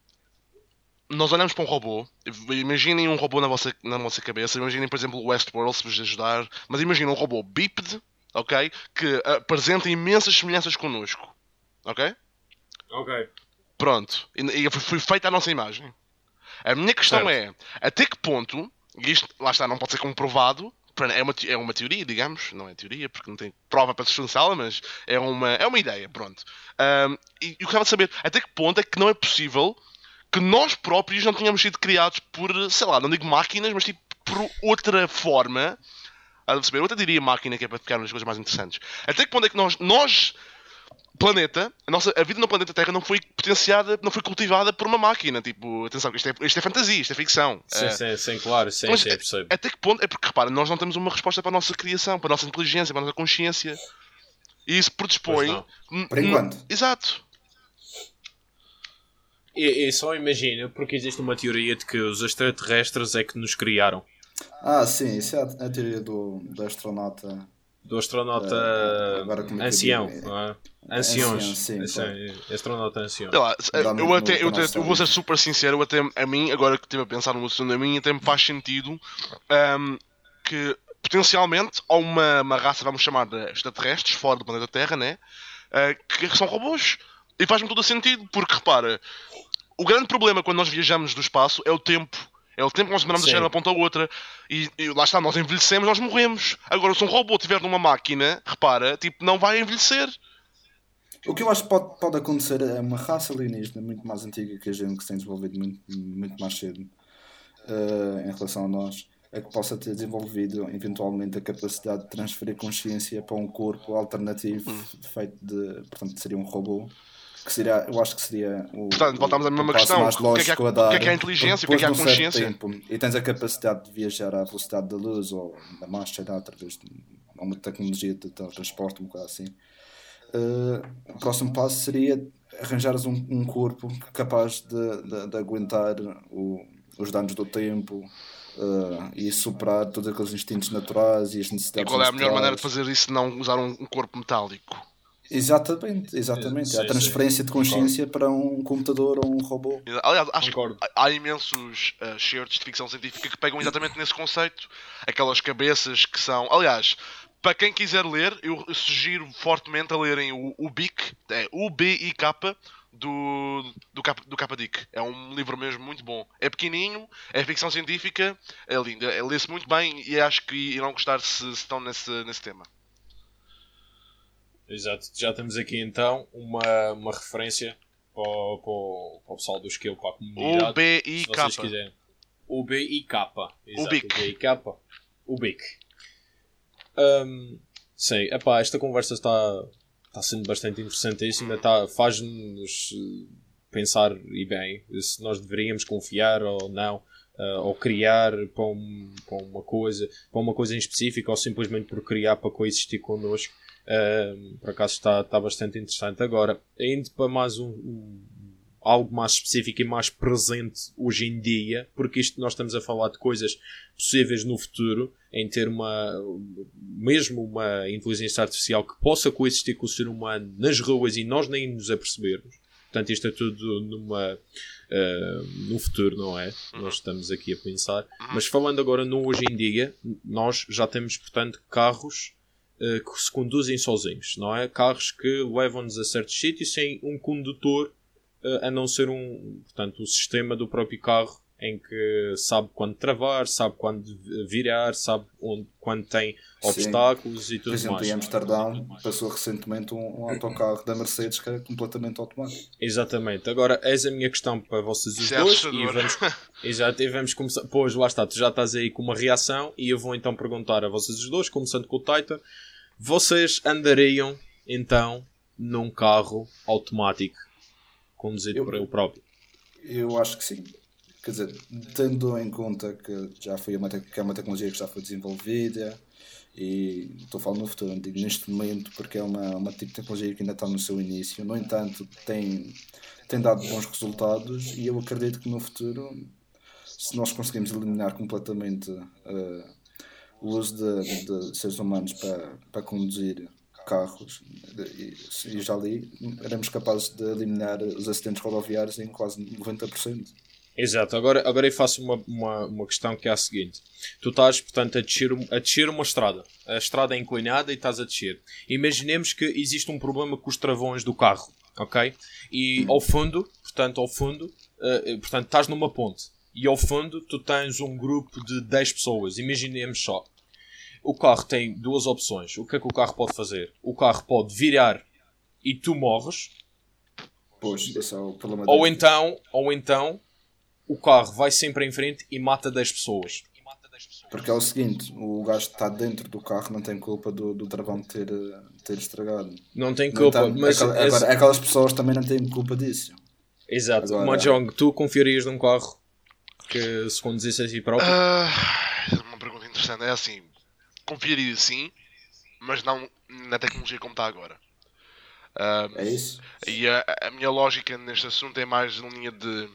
nós olhamos para um robô, imaginem um robô na vossa, na vossa cabeça, imaginem, por exemplo, o Westworld se vos ajudar, mas imaginem um robô bípede, ok? Que apresenta imensas semelhanças connosco, ok? Ok. Pronto, e, e foi feita a nossa imagem. A minha questão certo. é, até que ponto, e isto, lá está, não pode ser comprovado, é uma, é uma teoria, digamos, não é teoria, porque não tem prova para sustentá-la, mas é uma, é uma ideia, pronto. Um, e eu gostava de saber até que ponto é que não é possível que nós próprios não tenhamos sido criados por, sei lá, não digo máquinas, mas tipo por outra forma. A perceber? Eu até diria máquina, que é para ficar nas coisas mais interessantes. Até que ponto é que nós, nós planeta, a, nossa, a vida no planeta Terra não foi potenciada, não foi cultivada por uma máquina. Tipo, atenção, isto é, isto é fantasia, isto é ficção. Sim, uh, sim, sim, claro, sim, mas, sim, percebo. Até que ponto? É porque, repara, nós não temos uma resposta para a nossa criação, para a nossa inteligência, para a nossa consciência. E isso predispõe. Por enquanto. Exato. E, e só imagina, porque existe uma teoria de que os extraterrestres é que nos criaram. Ah, sim, isso é a, a teoria do, do astronauta do astronauta uh, ancião, não é? Anciões. Sim, sim, astronauta ancião. Lá, eu, até, eu, até, eu vou ser super sincero, até, a mim, agora que estive a pensar no assunto, a mim até me faz sentido um, que potencialmente há uma, uma raça, vamos chamar de extraterrestres, fora do planeta Terra, né? Uh, que são robôs. E faz-me todo o sentido, porque repara, o grande problema quando nós viajamos do espaço é o tempo é o tempo que nós demoramos a chegar de uma ponta a outra. E, e, lá está, nós envelhecemos, nós morremos. Agora, se um robô estiver numa máquina, repara, tipo, não vai envelhecer. O que eu acho que pode, pode acontecer é uma raça alienígena muito mais antiga que a gente, que se tem desenvolvido muito, muito mais cedo uh, em relação a nós, é que possa ter desenvolvido eventualmente a capacidade de transferir consciência para um corpo alternativo hum. feito de, portanto, seria um robô que seria, eu acho que seria o. Portanto, voltamos à mesma questão. o que, é que, é, o que é que é a inteligência? O que é que é a consciência? Tempo, e tens a capacidade de viajar à velocidade da luz ou da marcha através de uma tecnologia de transporte, um bocado assim. Uh, o próximo passo seria arranjares um, um corpo capaz de, de, de aguentar o, os danos do tempo, Uh, e superar todos aqueles instintos naturais e as necessidades. E qual é a melhor maneira de fazer isso não usar um, um corpo metálico? Exatamente, exatamente. Sim, a transferência sim. de consciência para um computador ou um robô. Aliás, acho Concordo. que há imensos uh, shirts de ficção científica que pegam exatamente nesse conceito. Aquelas cabeças que são. Aliás, para quem quiser ler, eu sugiro fortemente a lerem o, o BIC, é o B-I-K, do, do, do Kappa-Dick. É um livro mesmo muito bom. É pequenininho, é ficção científica, é lindo. É, lê-se muito bem e acho que irão gostar se, se estão nesse, nesse tema. Exato, já temos aqui então uma, uma referência para o, para, o, para o pessoal do Skill, para a comunidade. O B I K. O B I K. O BIC. O B I K. O BIC. Um, sim, epá, esta conversa está, está sendo bastante interessantíssima. Está, Faz-nos eh, pensar e bem se nós deveríamos confiar ou não. Uh, ou criar para, um, para uma coisa para uma coisa em específico ou simplesmente por criar para coexistir connosco Uh, por acaso está, está bastante interessante. Agora, indo para mais um, um, algo mais específico e mais presente hoje em dia, porque isto nós estamos a falar de coisas possíveis no futuro, em ter uma mesmo uma inteligência artificial que possa coexistir com o ser humano nas ruas e nós nem nos apercebermos. Portanto, isto é tudo numa, uh, no futuro, não é? Nós estamos aqui a pensar. Mas falando agora no hoje em dia, nós já temos, portanto, carros uh, que se conduzem sozinhos, não é? Carros que levam-nos a certos sítios sem um condutor, uh, a não ser um, portanto, o sistema do próprio carro em que sabe quando travar, sabe quando virar, sabe onde, quando tem obstáculos Sim. e tudo mais. Por exemplo, mais. em Amsterdão passou recentemente um, um, autocarro da Mercedes que era completamente automático. Exatamente. Agora, essa é a minha questão para vocês os é dois e vamos, exato, e vamos começar. Pois, lá está, tu já estás aí com uma reação e eu vou então perguntar a vocês os dois, começando com o Titan, vocês andariam então num carro automático conduzido eu, por ele próprio? Eu acho que sim. Quer dizer, tendo em conta que já foi uma, que é uma tecnologia que já foi desenvolvida e estou falando no futuro, não digo neste momento porque é uma, uma tipo de tecnologia que ainda está no seu início, no entanto tem, tem dado bons resultados e eu acredito que no futuro se nós conseguimos eliminar completamente uh, o uso de, de, seres humanos para, para conduzir carros, e, e já ali éramos capazes de eliminar os acidentes rodoviários em quase 90%. Exato, agora, agora eu faço uma, uma, uma questão que é a seguinte: tu estás, portanto, a descer, a descer uma estrada, a estrada é inclinada e estás a descer. Imaginemos que existe um problema com os travões do carro, ok? E ao fundo, portanto, ao fundo, uh, portanto, estás numa ponte e ao fundo tu tens um grupo de 10 pessoas. Imaginemos só. O carro tem duas opções. O que é que o carro pode fazer? O carro pode virar e tu morres. Pois, esse é o problema. Ou então, ou então o carro vai sempre em frente e mata 10 pessoas. Porque é o seguinte, o gajo que está dentro do carro não tem culpa do, do travão ter, ter estragado. Não tem culpa, não tem, mas... Aquela, esse... aquelas pessoas também não têm culpa disso. Exato. Agora... Mahjong, tu confiarias num carro que se conduzisse a si próprio? Uh, uma pergunta interessante. É assim, confiaria sim, mas não na tecnologia como está agora. Uh, é isso. E a, a minha lógica neste assunto é mais na linha de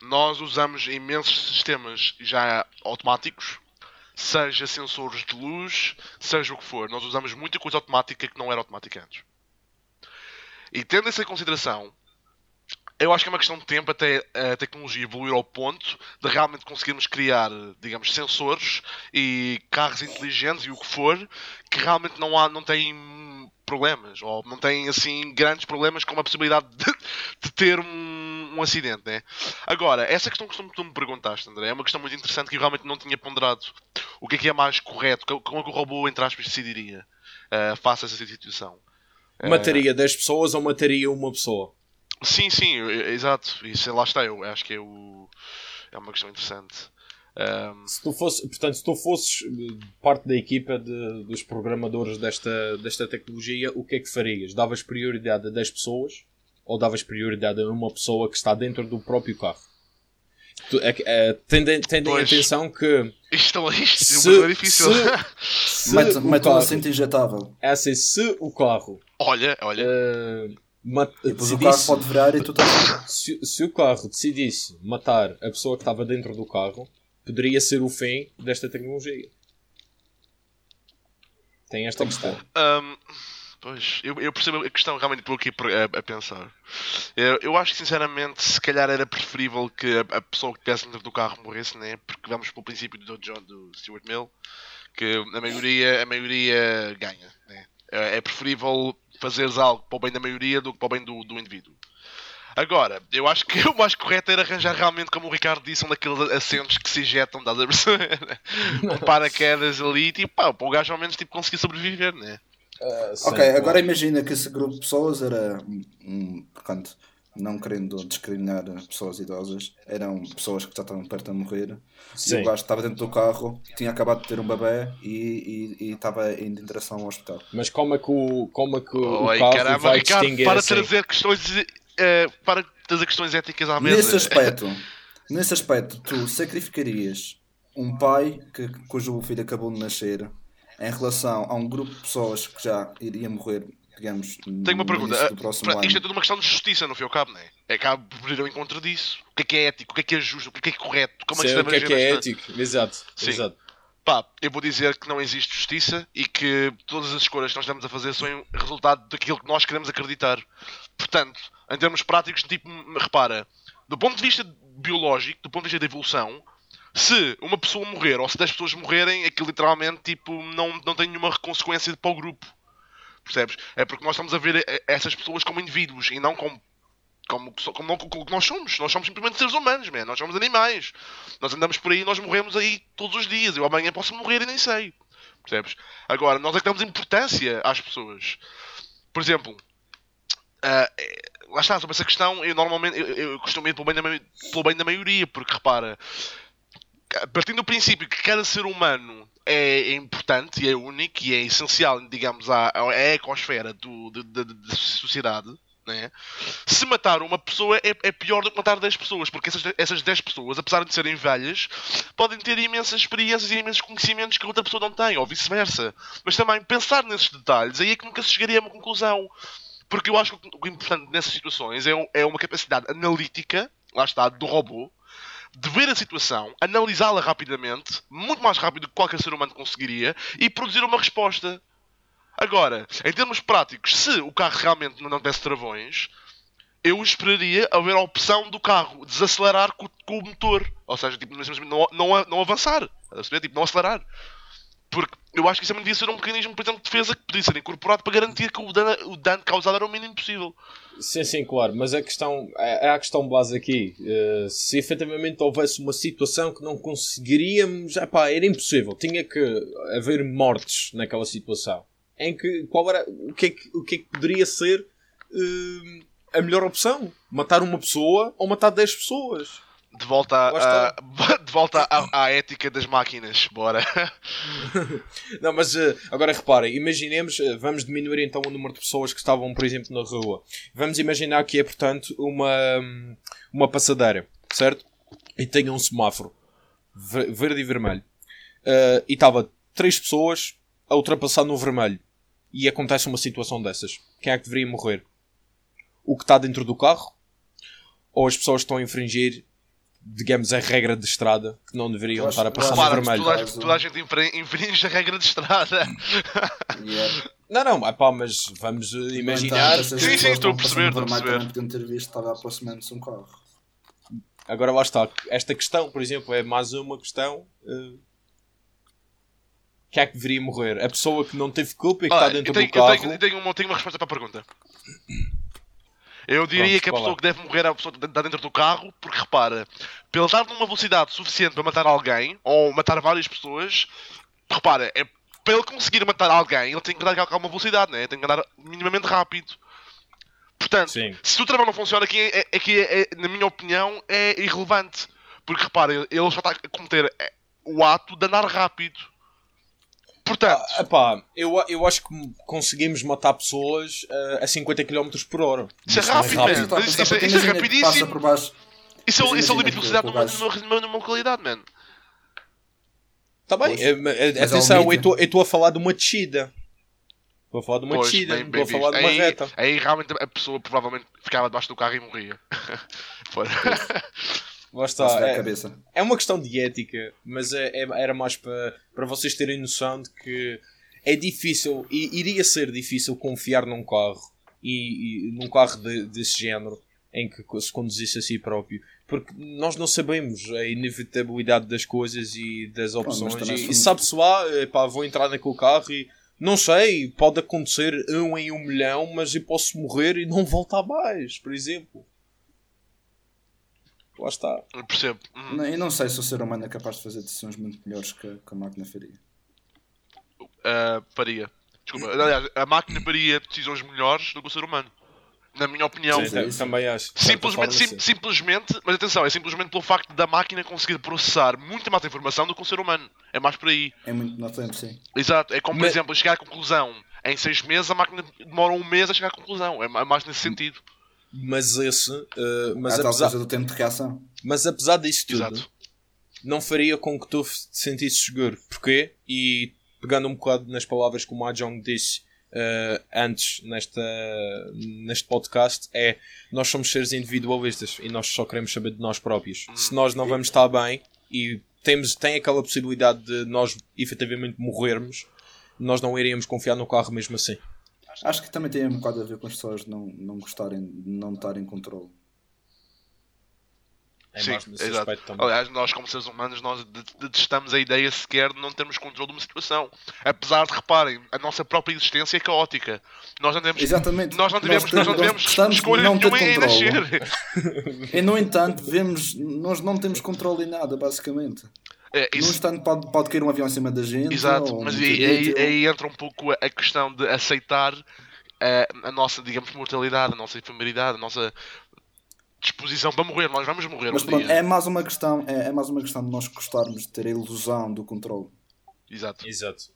nós usamos imensos sistemas já automáticos, seja sensores de luz, seja o que for. Nós usamos muita coisa automática que não era automática antes. E tendo essa em consideração, eu acho que é uma questão de tempo até a tecnologia evoluir ao ponto de realmente conseguirmos criar, digamos, sensores e carros inteligentes e o que for, que realmente não, há, não têm problemas, ou não têm assim grandes problemas com a possibilidade de, de ter um, um, acidente, né? Agora, essa questão que tu me perguntaste, André, é uma questão muito interessante que eu realmente não tinha ponderado. O que é que é mais correto? Como é que o robô, entre aspas, decidiria uh, face a essa situação? Mataria uh, 10 pessoas ou mataria uma pessoa? Sim, sim, exato. Isso lá está, eu acho que é, o, é uma questão interessante. Um... Se tu fosse, portanto, se tu fosses eh, parte da equipa de, dos programadores desta, desta tecnologia, o que é que farias? Davas prioridade a 10 pessoas ou davas prioridade a uma pessoa que está dentro do próprio carro? Tu, é, é, tendem, tendem pois, atenção que. Isto, isto se, é difícil. Se, um assento injetável. É assim, se o carro. Olha, olha. Uh, mat, depois o carro pode virar e tu estás. Se, se o carro decidisse matar a pessoa que estava dentro do carro, poderia ser o fim desta tecnologia. Tem esta questão. Um, pois, eu, eu, percebo a questão realmente estou aqui a, a pensar. Eu, eu, acho que sinceramente se calhar era preferível que a, a pessoa que estivesse dentro do carro morresse, né? Porque vamos pelo princípio do John do Stuart Mill, que a maioria, a maioria ganha. Né? É, é preferível fazeres algo para o bem da maioria do que para o bem do, do indivíduo. Agora, eu acho que o mais correto era arranjar realmente, como o Ricardo disse, um daqueles assentos que se injetam, estás a perceber? um paraquedas ali, tipo, pá, para o gajo ao menos tipo, conseguir sobreviver, né? Uh, ok, agora imagina que esse grupo de pessoas era um, portanto, não querendo discriminar pessoas idosas, eram pessoas que já estavam perto de morrer. Sim. E o gajo estava dentro do carro, tinha acabado de ter um bebê e, e, e estava indo em direção ao hospital. Mas como é que o, como é que o, Oi, carro caramba, vai Ricardo, distinguir para assim? trazer questões uh, para trazer questões éticas à mesa. Nesse aspecto, nesse aspecto, tu sacrificarias um pai que, cujo filho acabou de nascer em relação a um grupo de pessoas que já iria morrer, digamos, Tenho uma pergunta. Próximo para. Isto é tudo uma questão de justiça, no fim e ao cabo, não é? É que há por ao encontro disso. O que é que é ético? O que é que é justo? O que é que é correto? Como é que, Sei, o que é, que é ético? Exato. Sim. Exato. Pá, eu vou dizer que não existe justiça e que todas as escolhas que nós estamos a fazer são resultado daquilo que nós queremos acreditar. Portanto, em termos práticos, tipo, repara, do ponto de vista biológico, do ponto de vista da evolução, se uma pessoa morrer ou se 10 pessoas morrerem, aquilo literalmente tipo, não, não tem nenhuma consequência para o grupo. Percebes? É porque nós estamos a ver essas pessoas como indivíduos e não como como, como, como nós somos. Nós somos simplesmente seres humanos, man. nós somos animais. Nós andamos por aí nós morremos aí todos os dias. Eu amanhã posso morrer e nem sei. Percebes? Agora, nós é que damos importância às pessoas. Por exemplo, uh, lá está, sobre essa questão, eu normalmente eu, eu costumo ir pelo bem, da, pelo bem da maioria, porque repara, partindo do princípio que cada ser humano é, importante e é único e é essencial, digamos, à, à ecosfera da sociedade, né? Se matar uma pessoa é, é, pior do que matar 10 pessoas, porque essas, essas 10 pessoas, apesar de serem velhas, podem ter imensas experiências e imensos conhecimentos que a outra pessoa não tem, ou vice-versa. Mas também pensar nesses detalhes, aí é que nunca se chegaria a uma conclusão. Porque eu acho que o importante nessas situações é, é uma capacidade analítica, lá está, do robô, de ver a situação, analisá-la rapidamente, muito mais rápido do que qualquer ser humano conseguiria, e produzir uma resposta. Agora, em termos práticos, se o carro realmente não tivesse travões, eu esperaria haver a opção do carro desacelerar com, com o motor. Ou seja, tipo, não, não, não avançar. Tipo, não acelerar. Porque eu acho que isso também devia ser um mecanismo, por exemplo, de defesa que podia ser incorporado para garantir que o dano, o dano causado era o mínimo possível. Sim, sim, claro, mas a questão, é, é a questão base aqui. Uh, se efetivamente houvesse uma situação que não conseguiríamos, epá, era impossível. Tinha que haver mortes naquela situação. Em que, qual era, o que é que, o que, é que poderia ser uh, a melhor opção? Matar uma pessoa ou matar 10 pessoas? De volta, a, de volta à, à, ética das máquinas, bora. Não, mas uh, agora reparem, imaginemos, uh, vamos diminuir então o número de pessoas que estavam, por exemplo, na rua. Vamos imaginar que é, portanto, uma, uma passadeira, certo? E tem um semáforo verde e vermelho. Uh, e estava três pessoas a ultrapassar no vermelho. E acontece uma situação dessas. Quem é que deveria morrer? O que está dentro do carro? Ou as pessoas que estão a infringir digamos, a regra de estrada que não deveriam estar a passar no vermelho. Toda, toda a gente infringe a regra de estrada. Yeah. Não, não, pá, mas vamos uh, imaginar. Sim, sim, estou a perceber. Estou a perceber. Podiam ter visto, estava aproximando-se um carro. Agora lá está. Esta questão, por exemplo, é mais uma questão. Uh, que é que deveria morrer? A pessoa que não teve culpa e que ah, está dentro tenho, do carro. Eu tenho, eu tenho, uma, tenho uma resposta para a pergunta. Eu diria Pronto, que a pessoa que deve morrer é a pessoa que está dentro do carro, porque repara, pelo estar numa velocidade suficiente para matar alguém, ou matar várias pessoas, repara, é, para ele conseguir matar alguém, ele tem que andar a uma velocidade, né? tem que andar minimamente rápido. Portanto, Sim. se o travão não funciona aqui, é, é, é, é, na minha opinião, é irrelevante. Porque repara, ele só está a cometer é, o ato de andar rápido. Portanto, ah, epá, eu, eu acho que conseguimos matar pessoas uh, a 50 km por hora. Isso, é rápido, é rápido. Isso, isso, isso, é rapidíssimo. Por baixo. Isso, é, isso é o limite de velocidade numa, numa qualidade, mano. Está bem, é, atenção, eu estou a falar de uma descida. Estou a falar de uma pois, descida, estou a falar de uma aí, reta. Aí realmente a pessoa provavelmente ficava debaixo do carro e morria. Lá está. É, é, uma questão de ética, mas é, é, era mais para, para vocês terem noção de que é difícil, e iria ser difícil confiar num carro e, e num carro de, desse género em que se conduzisse a si próprio, porque nós não sabemos a inevitabilidade das coisas e das opções. E, e sabe-se lá, pá, vou entrar naquele carro e não sei, pode acontecer um em um milhão, mas eu posso morrer e não voltar mais, por exemplo. Lá está. Eu percebo. Uhum. E não sei se o ser humano é capaz de fazer decisões muito melhores que, que a máquina faria. Uh, faria. Desculpa, aliás, a máquina faria decisões melhores do que o ser humano. Na minha opinião. Sim, também acho. Simplesmente, sim, simplesmente, mas atenção, é simplesmente pelo facto da máquina conseguir processar muita mais informação do que o ser humano. É mais por aí. É muito no tempo, sim. Exato. É como, por mas... exemplo, chegar à conclusão. Em seis meses, a máquina demora um mês a chegar à conclusão. É mais nesse sentido. Mas esse. Uh, mas é apesar do tempo de reação. Mas apesar disso tudo, Exato. não faria com que tu te sentisses seguro. Porquê? E pegando um bocado nas palavras que o Mahjong disse uh, antes nesta, neste podcast, é nós somos seres individualistas e nós só queremos saber de nós próprios. Se nós não vamos estar bem e temos, tem aquela possibilidade de nós efetivamente morrermos, nós não iríamos confiar no carro mesmo assim. Acho que também tem um bocado a ver com as pessoas não, não gostarem de não estar em controle. É Sim, exato. Aliás, nós como seres humanos nós detestamos a ideia sequer de não termos controle de uma situação. Apesar de, reparem, a nossa própria existência é caótica. Nós não devemos, Exatamente. Nós não devemos, nós, nós não devemos escolha não nenhuma em nascer. e no entanto, vemos, nós não temos controle em nada, basicamente. É, isso... Num instante pode, pode cair um avião em cima da gente. Exato, mas aí, aí, aí, entra um pouco a questão de aceitar a, a nossa, digamos, mortalidade, a nossa efemeridade, a nossa disposição para morrer. Nós vamos morrer mas, um pronto, dia. É mais uma questão, é, é, mais uma questão de nós gostarmos de ter a ilusão do controle. Exato. Exato.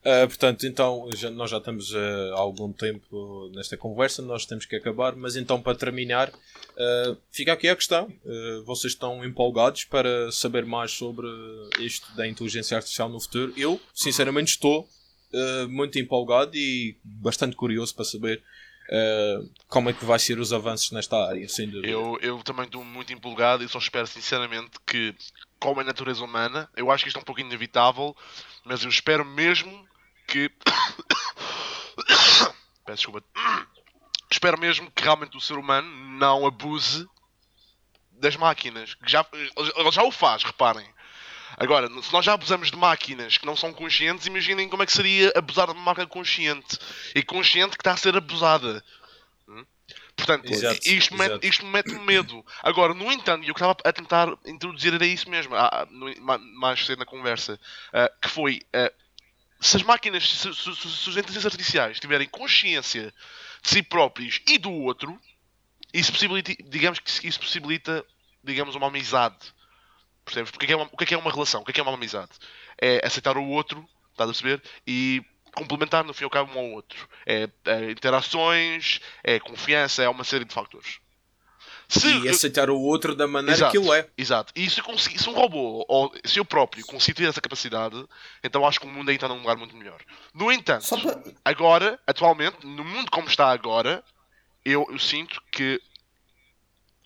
Uh, portanto, então, já, nós já estamos uh, há algum tempo nesta conversa, nós temos que acabar, mas então, para terminar, uh, fica aqui a questão: vocês estão empolgados para saber mais sobre isto da inteligência artificial no futuro? Eu, sinceramente, estou muito empolgado e bastante curioso para saber como é que vai ser os avanços nesta área, sem dúvida. Eu, eu também estou muito empolgado e só espero sinceramente que, como é natureza humana, eu acho que isto é um pouco inevitável, mas eu espero mesmo que. Peço desculpa. espero mesmo que realmente o ser humano não abuse das máquinas. Que já, ele já o faz, reparem. Agora, se nós já abusamos de máquinas que não são conscientes, imaginem como é que seria abusar de uma máquina consciente. E consciente que está a ser abusada. Portanto, Exato, isto, exato. Mete, isto me mete medo. Agora, no entanto, e eu que estava a tentar introduzir era isso mesmo, ah, ma- mais cedo na conversa, ah, que foi, ah, se as máquinas, se, se- se- os inteligências artificiais tiverem consciência de si próprios e do outro, isso possibilita, digamos que isso possibilita, digamos, uma amizade. Percebes? Porque é que é uma- o que é é uma relação? O que é que é uma amizade? É aceitar o outro, estás a perceber? E complementar no fim e ao cabo um ao outro. É, é interações, é confiança, é uma série de fatores. Se, E aceitar o outro da maneira Exato, que ele é. Exato. E se, eu conseguir, se um robô, ou se eu próprio, conseguir ter essa capacidade, então acho que o mundo aí está num lugar muito melhor. No entanto, para. agora, atualmente, no mundo como está agora, eu, eu sinto que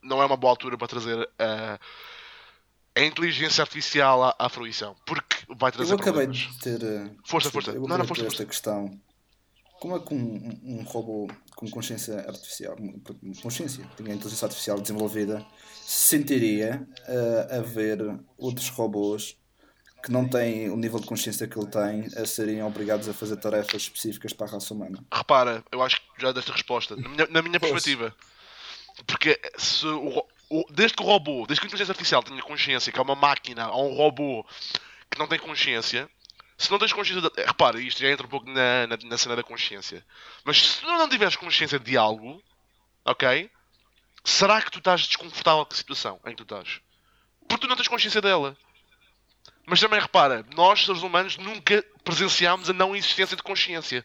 não é uma boa altura para trazer a, a inteligência artificial à, à fruição. Porque vai trazer Eu acabei problemas. de ter. eh, Força, força. Eu Não, não, acabei de força, ter força. esta questão. Como é que um, um- um robô com consciência artificial, consciência, tinha inteligência artificial desenvolvida, se sentiria eh, a ver outros robôs que não têm o nível de consciência que ele tem a serem obrigados a fazer tarefas específicas para a raça humana? Repara, eu acho que já desta resposta. Na minha, na minha perspectiva. Porque se o, desde que o robô, desde que a inteligência artificial tenha consciência, que é uma máquina ou um robô que não tem consciência, se não tens consciência. De, repara, isto já entra um pouco na, na, na cena da consciência. Mas se tu não tiveres consciência de algo, ok? Será que tu estás desconfortável com a situação em que tu estás? Porque tu não tens consciência dela. Mas também repara, nós, seres humanos, nunca presenciámos a não existência de consciência.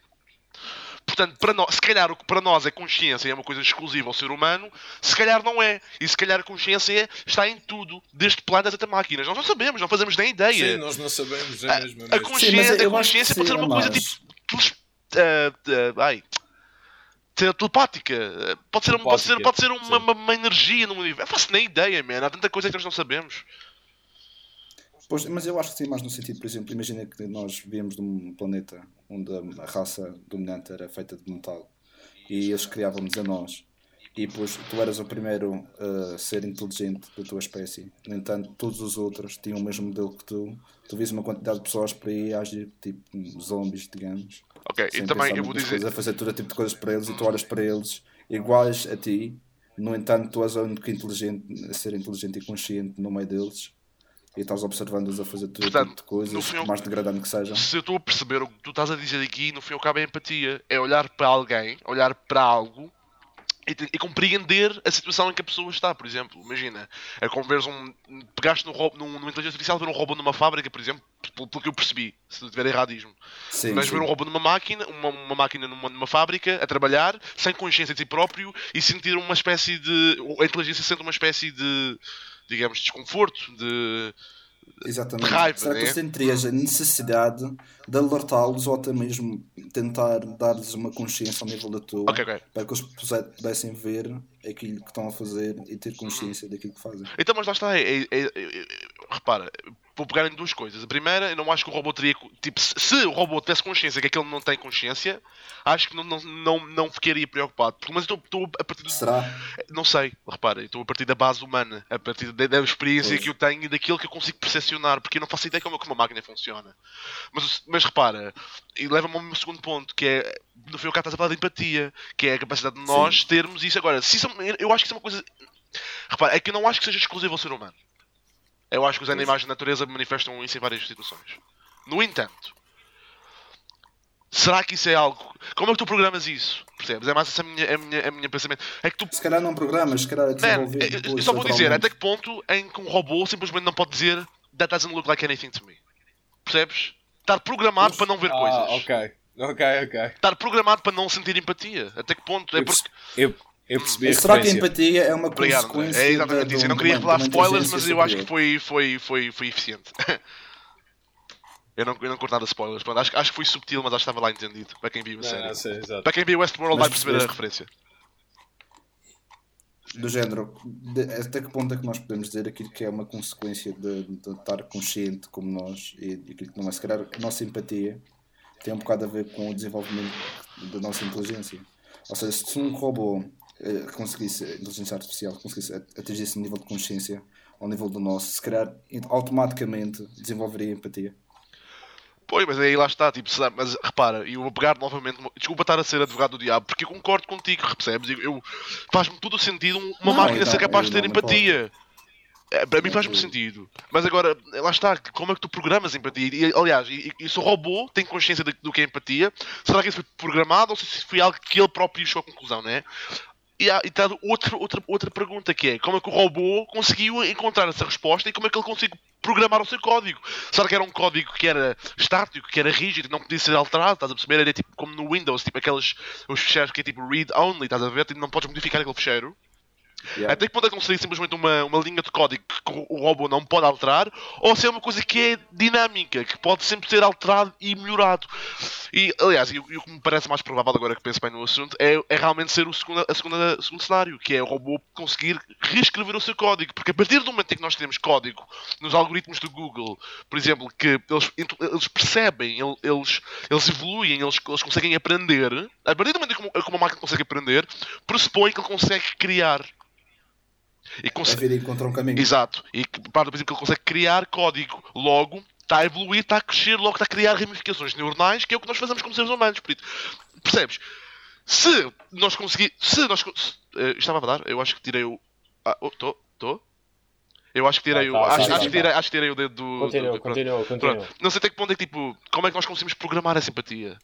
Portanto, para nós, se calhar o que para nós é consciência e é uma coisa exclusiva ao ser humano, se calhar não é. E se calhar a consciência é- está em tudo, desde planetas até máquinas. Nós não sabemos, não fazemos nem ideia. Sim, nós não sabemos, é A- mesmo. é a, mesmo. consciência, Sim, a consciência pode ser uma coisa tipo. teles- ah, ah, ai, te- telepática. Pode ser, um- pode ser, Telepática, pode ser uma, uma, uma energia no universo. Eu faço nem ideia, man. Há tanta coisa que nós não sabemos. Pois, mas eu acho que sim, mais no sentido, por exemplo, imagina que nós viemos de um planeta onde a raça dominante era feita de metal e eles criavam-nos a nós. E depois tu eras o primeiro a ser inteligente da tua espécie. No entanto, todos os outros tinham o mesmo modelo que tu. Tu vias uma quantidade de pessoas por aí agir tipo zombies, digamos. Ok, e também eu vou dizer. a fazer todo tipo de coisas para eles e tu olhas para eles iguais a ti. No entanto, tu és o único inteligente, a ser inteligente e consciente no meio deles e estás observando-os a fazer todo Portanto, tipo de coisas, por mais degradante que sejam. se eu estou a perceber o que tu estás a dizer aqui, no fim e ao cabo é empatia. É olhar para alguém, olhar para algo e, te- e compreender a situação em que a pessoa está, por exemplo. Imagina, é como veres um. Pegaste ro- num, numa inteligência artificial ver um robô numa fábrica, por exemplo, pelo, pelo que eu percebi, se não tiver erradismo. Sim, Mas sim. ver um robô numa máquina, uma, uma máquina numa, numa fábrica, a trabalhar, sem consciência de si próprio e sentir uma espécie de. A inteligência sente uma espécie de. Digamos, desconforto, de. Exatamente. de raiva, Será que né? tu sentirias a necessidade de alertá-los ou até mesmo tentar dar-lhes uma consciência ao nível da tua Ok, ok. para que eles pudessem ver aquilo que estão a fazer e ter consciência daquilo que fazem? Então, mas lá está, é, é- é- é- repara, vou pegar em duas coisas. A primeira, eu não acho que o robô teria. Tipo, se, o robô tivesse consciência que aquele não tem consciência, acho que não, não, não, não ficaria preocupado. Mas eu estou- a partir do. Será? Não sei, repara, eu estou a partir da base humana, a partir da, da experiência Pois. que eu tenho e daquilo que eu consigo percepcionar, porque eu não faço ideia como, como a máquina funciona. Mas, mas repara, e leva-me ao meu segundo ponto, que é, no fim ao cabo estás a falar de empatia, que é a capacidade de nós termos isso. Agora, se isso, é- eu acho que isso é uma coisa. Repara, é que eu não acho que seja exclusivo ao ser humano. Eu acho que os animais da natureza manifestam isso em várias situações. No entanto, será que isso é algo. Como é que tu programas isso? Percebes? É mais esse a minha, a minha, a minha pensamento. É que tu Se calhar não programas, se calhar é Man, desenvolver eu- depois, só vou dizer, até que ponto em que um robô simplesmente não pode dizer That doesn't look like anything to me. Percebes? Estar programado para não ver Ah, coisas. ok. Ok, ok. Estar programado para não sentir empatia. Até que ponto? É porque. eu, eu percebi Será que a empatia é uma Obrigado, André. consequência É exatamente da- isso. Eu não queria revelar spoilers, mas eu acho que foi, foi, foi, foi eficiente. Eu não, eu não curto nada de spoilers. Pronto, acho, acho que foi subtil, mas acho que estava lá entendido. Para quem viu a série. sei. Para quem viu Westworld Mas vai perceber a referência. do género, de- até que ponto é que nós podemos dizer aquilo que é uma consequência de, de estar consciente como nós e aquilo que não é, se calhar a nossa empatia tem um bocado a ver com o desenvolvimento da nossa inteligência. Ou seja, se um robô conseguisse, a inteligência artificial conseguisse atingir esse nível de consciência ao nível do nosso, se calhar automaticamente desenvolveria empatia. Pois, mas aí lá está, tipo, mas repara, e eu vou pegar novamente, desculpa estar a ser advogado do diabo, porque eu concordo contigo, percebes? Eu, eu- faz-me todo o sentido um- uma Não, máquina então, ser capaz de ter não empatia. É, para mim faz-me sentido. Mas agora, lá está, como é que tu programas empatia? E, aliás, e, e se o robô tem consciência de- do que é empatia, será que isso foi programado ou se foi algo que ele próprio chegou à conclusão, não é? E há e tá outra, outra, pergunta que é como é que o robô conseguiu encontrar essa resposta e como é que ele conseguiu programar o seu código? Será que era um código que era estático, que era rígido, não podia ser alterado? Estás a perceber? Era tipo como no Windows, tipo aqueles os fecheiros que é tipo read only, estás a ver? Tipo, não podes modificar aquele fecheiro. Yeah. Até que ponto é seria simplesmente uma, uma linha de código que o robô não pode alterar, ou se é uma coisa que é dinâmica, que pode sempre ser alterado e melhorado. E, aliás, e o que me parece mais provável agora que penso bem no assunto é, é realmente ser o segundo, a segunda, segundo cenário, que é o robô conseguir reescrever o seu código. Porque a partir do momento em que nós temos código nos algoritmos do Google, por exemplo, que eles, eles percebem, el- eles, eles evoluem, eles, eles conseguem aprender, a partir do momento em que uma máquina consegue aprender, pressupõe que ele consegue criar. E A consegue, vida encontra um caminho. Exato. E que parte do princípio que ele consegue criar código. Logo, está a evoluir, está a crescer, logo está a criar ramificações neuronais, que é o que nós fazemos como seres humanos. Por isso, percebes? Se nós conseguirmos. Se nós. se- eh, estava a dar? Eu acho que tirei o. Ah, estou? Estou? Eu acho que tirei Ah, o. tá, acho, sim, acho sim, que tirei, acho que tirei o dedo do. Continua, do- pronto. continua, continua. Pronto. Não sei até que ponto é que tipo. Como é que nós conseguimos programar essa empatia?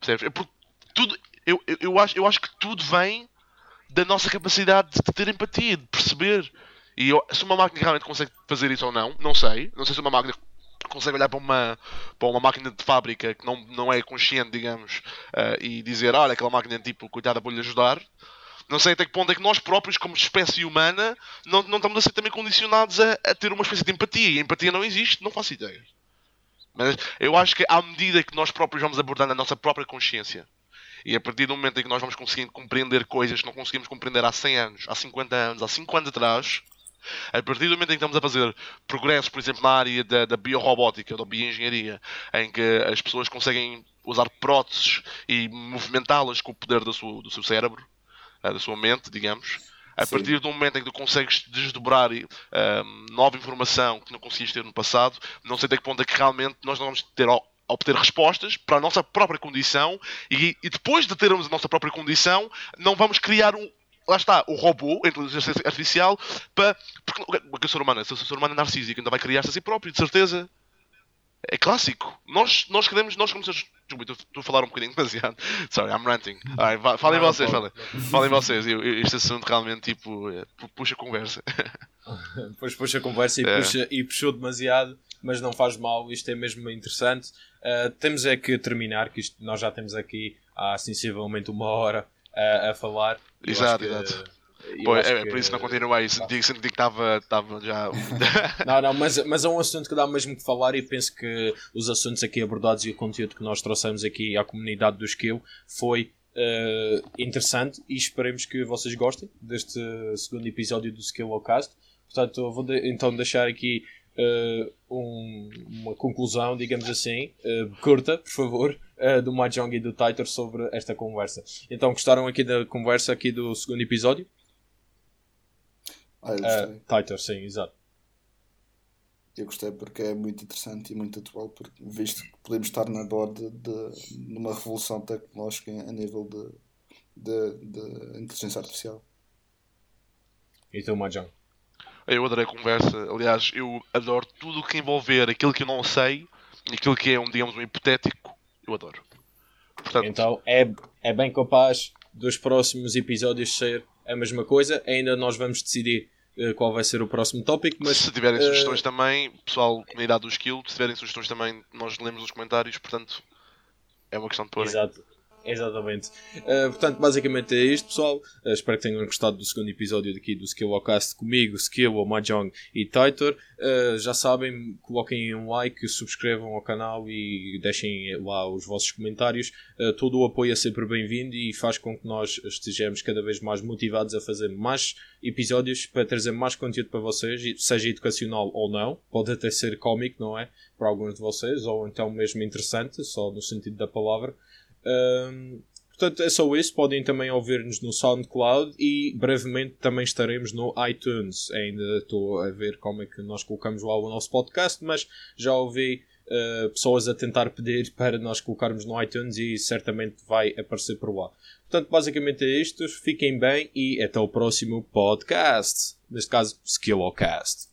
Percebes? É porque tudo. Eu, eu, eu, acho, eu acho que tudo vem da nossa capacidade de ter empatia, de perceber. E eu- se uma máquina realmente consegue fazer isso ou não, não sei. Não sei se uma máquina consegue olhar para uma, para uma máquina de fábrica que não, não é consciente, digamos, ah, e dizer, olha, aquela máquina tipo, coitada, vou-lhe ajudar. Não sei até que ponto é que nós próprios, como espécie humana, não, não estamos a ser também condicionados a, a ter uma espécie de empatia. E a empatia não existe, não faço ideia. Mas eu acho que à medida que nós próprios vamos abordando a nossa própria consciência, e a partir do momento em que nós vamos conseguindo compreender coisas que não conseguimos compreender há 100 anos, há 50 anos, há 5 anos atrás, a partir do momento em que estamos a fazer progressos, por exemplo, na área da, da biorrobótica, da bioengenharia, em que as pessoas conseguem usar próteses e movimentá-las com o poder do seu, do seu cérebro, eh, da sua mente, digamos, a Sim. partir do momento em que tu consegues desdobrar eh, nova informação que não conseguias ter no passado, não sei até que ponto é que realmente nós não vamos ter ao- obter respostas para a nossa própria condição e, e depois de termos a nossa própria condição, não vamos criar um. Lá está, o robô, a inteligência artificial, para. Porque o que é o ser humano é? O ser humano é narcísico, ainda vai criar-se a si próprio, de certeza. É clássico. Nós, nós queremos. Nós como seres. Desculpa, estou- a falar um bocadinho demasiado. Sorry, I'm ranting. Alright, va- falem vocês, falem. Falem vocês. Este assunto realmente, tipo, é, pu- puxa conversa. Depois puxa a conversa e, É. puxa, e puxou demasiado, mas não faz mal, isto é mesmo interessante. Uh, temos é que terminar, que isto, nós já temos aqui há sensivelmente uma hora uh, a falar. Exato, exato. Pois, acho é, que- por isso não continuei. Senti, senti que estava já. Não, não, mas, mas é um assunto que dá mesmo que falar e penso que os assuntos aqui abordados e o conteúdo que nós trouxemos aqui à comunidade do Skill foi uh, interessante e esperemos que vocês gostem deste segundo episódio do Skillocast. Portanto, eu vou de- então deixar aqui uh, um- uma conclusão, digamos assim, uh, curta, por favor, uh, do Mahjong e do Titor sobre esta conversa. Então, gostaram aqui da conversa aqui do segundo episódio? Ah, eu gostei. Titor, sim, exato. Eu gostei porque é muito interessante e muito atual, porque, visto que podemos estar na borda de, de uma revolução tecnológica a nível de, de, de inteligência artificial. E tu, Mahjong? Eu adorei a conversa. Aliás, eu adoro tudo o que envolver aquilo que eu não sei e aquilo que é, um, digamos, um hipotético. Eu adoro. Portanto, Então é, é bem capaz dos próximos episódios ser a mesma coisa. Ainda nós vamos decidir eh, qual vai ser o próximo tópico, mas se tiverem eh, sugestões também, pessoal, comunidade do Skill, se tiverem sugestões também, nós lemos os comentários. Portanto, é uma questão de pôr. Exato. Exatamente. Uh, portanto, basicamente é isto, pessoal. Uh, espero que tenham gostado do segundo episódio daqui do Skill Cast comigo, Skill, o Mahjong e Titor. Uh, já sabem, coloquem um like, subscrevam ao canal e deixem lá os vossos comentários. todo o apoio é sempre bem-vindo e faz com que nós estejamos cada vez mais motivados a fazer mais episódios para trazer mais conteúdo para vocês, seja educacional ou não. Pode até ser cómico, não é? Para alguns de vocês, ou então mesmo interessante, só no sentido da palavra. Um, portanto, é só isso. Podem também ouvir-nos no SoundCloud e brevemente também estaremos no iTunes. Ainda estou a ver como é que nós colocamos lá o nosso podcast, mas já ouvi uh, pessoas a tentar pedir para nós colocarmos no iTunes e certamente vai aparecer por lá. Portanto, basicamente é isto. Fiquem bem e até o próximo podcast. Neste caso, Skillocast.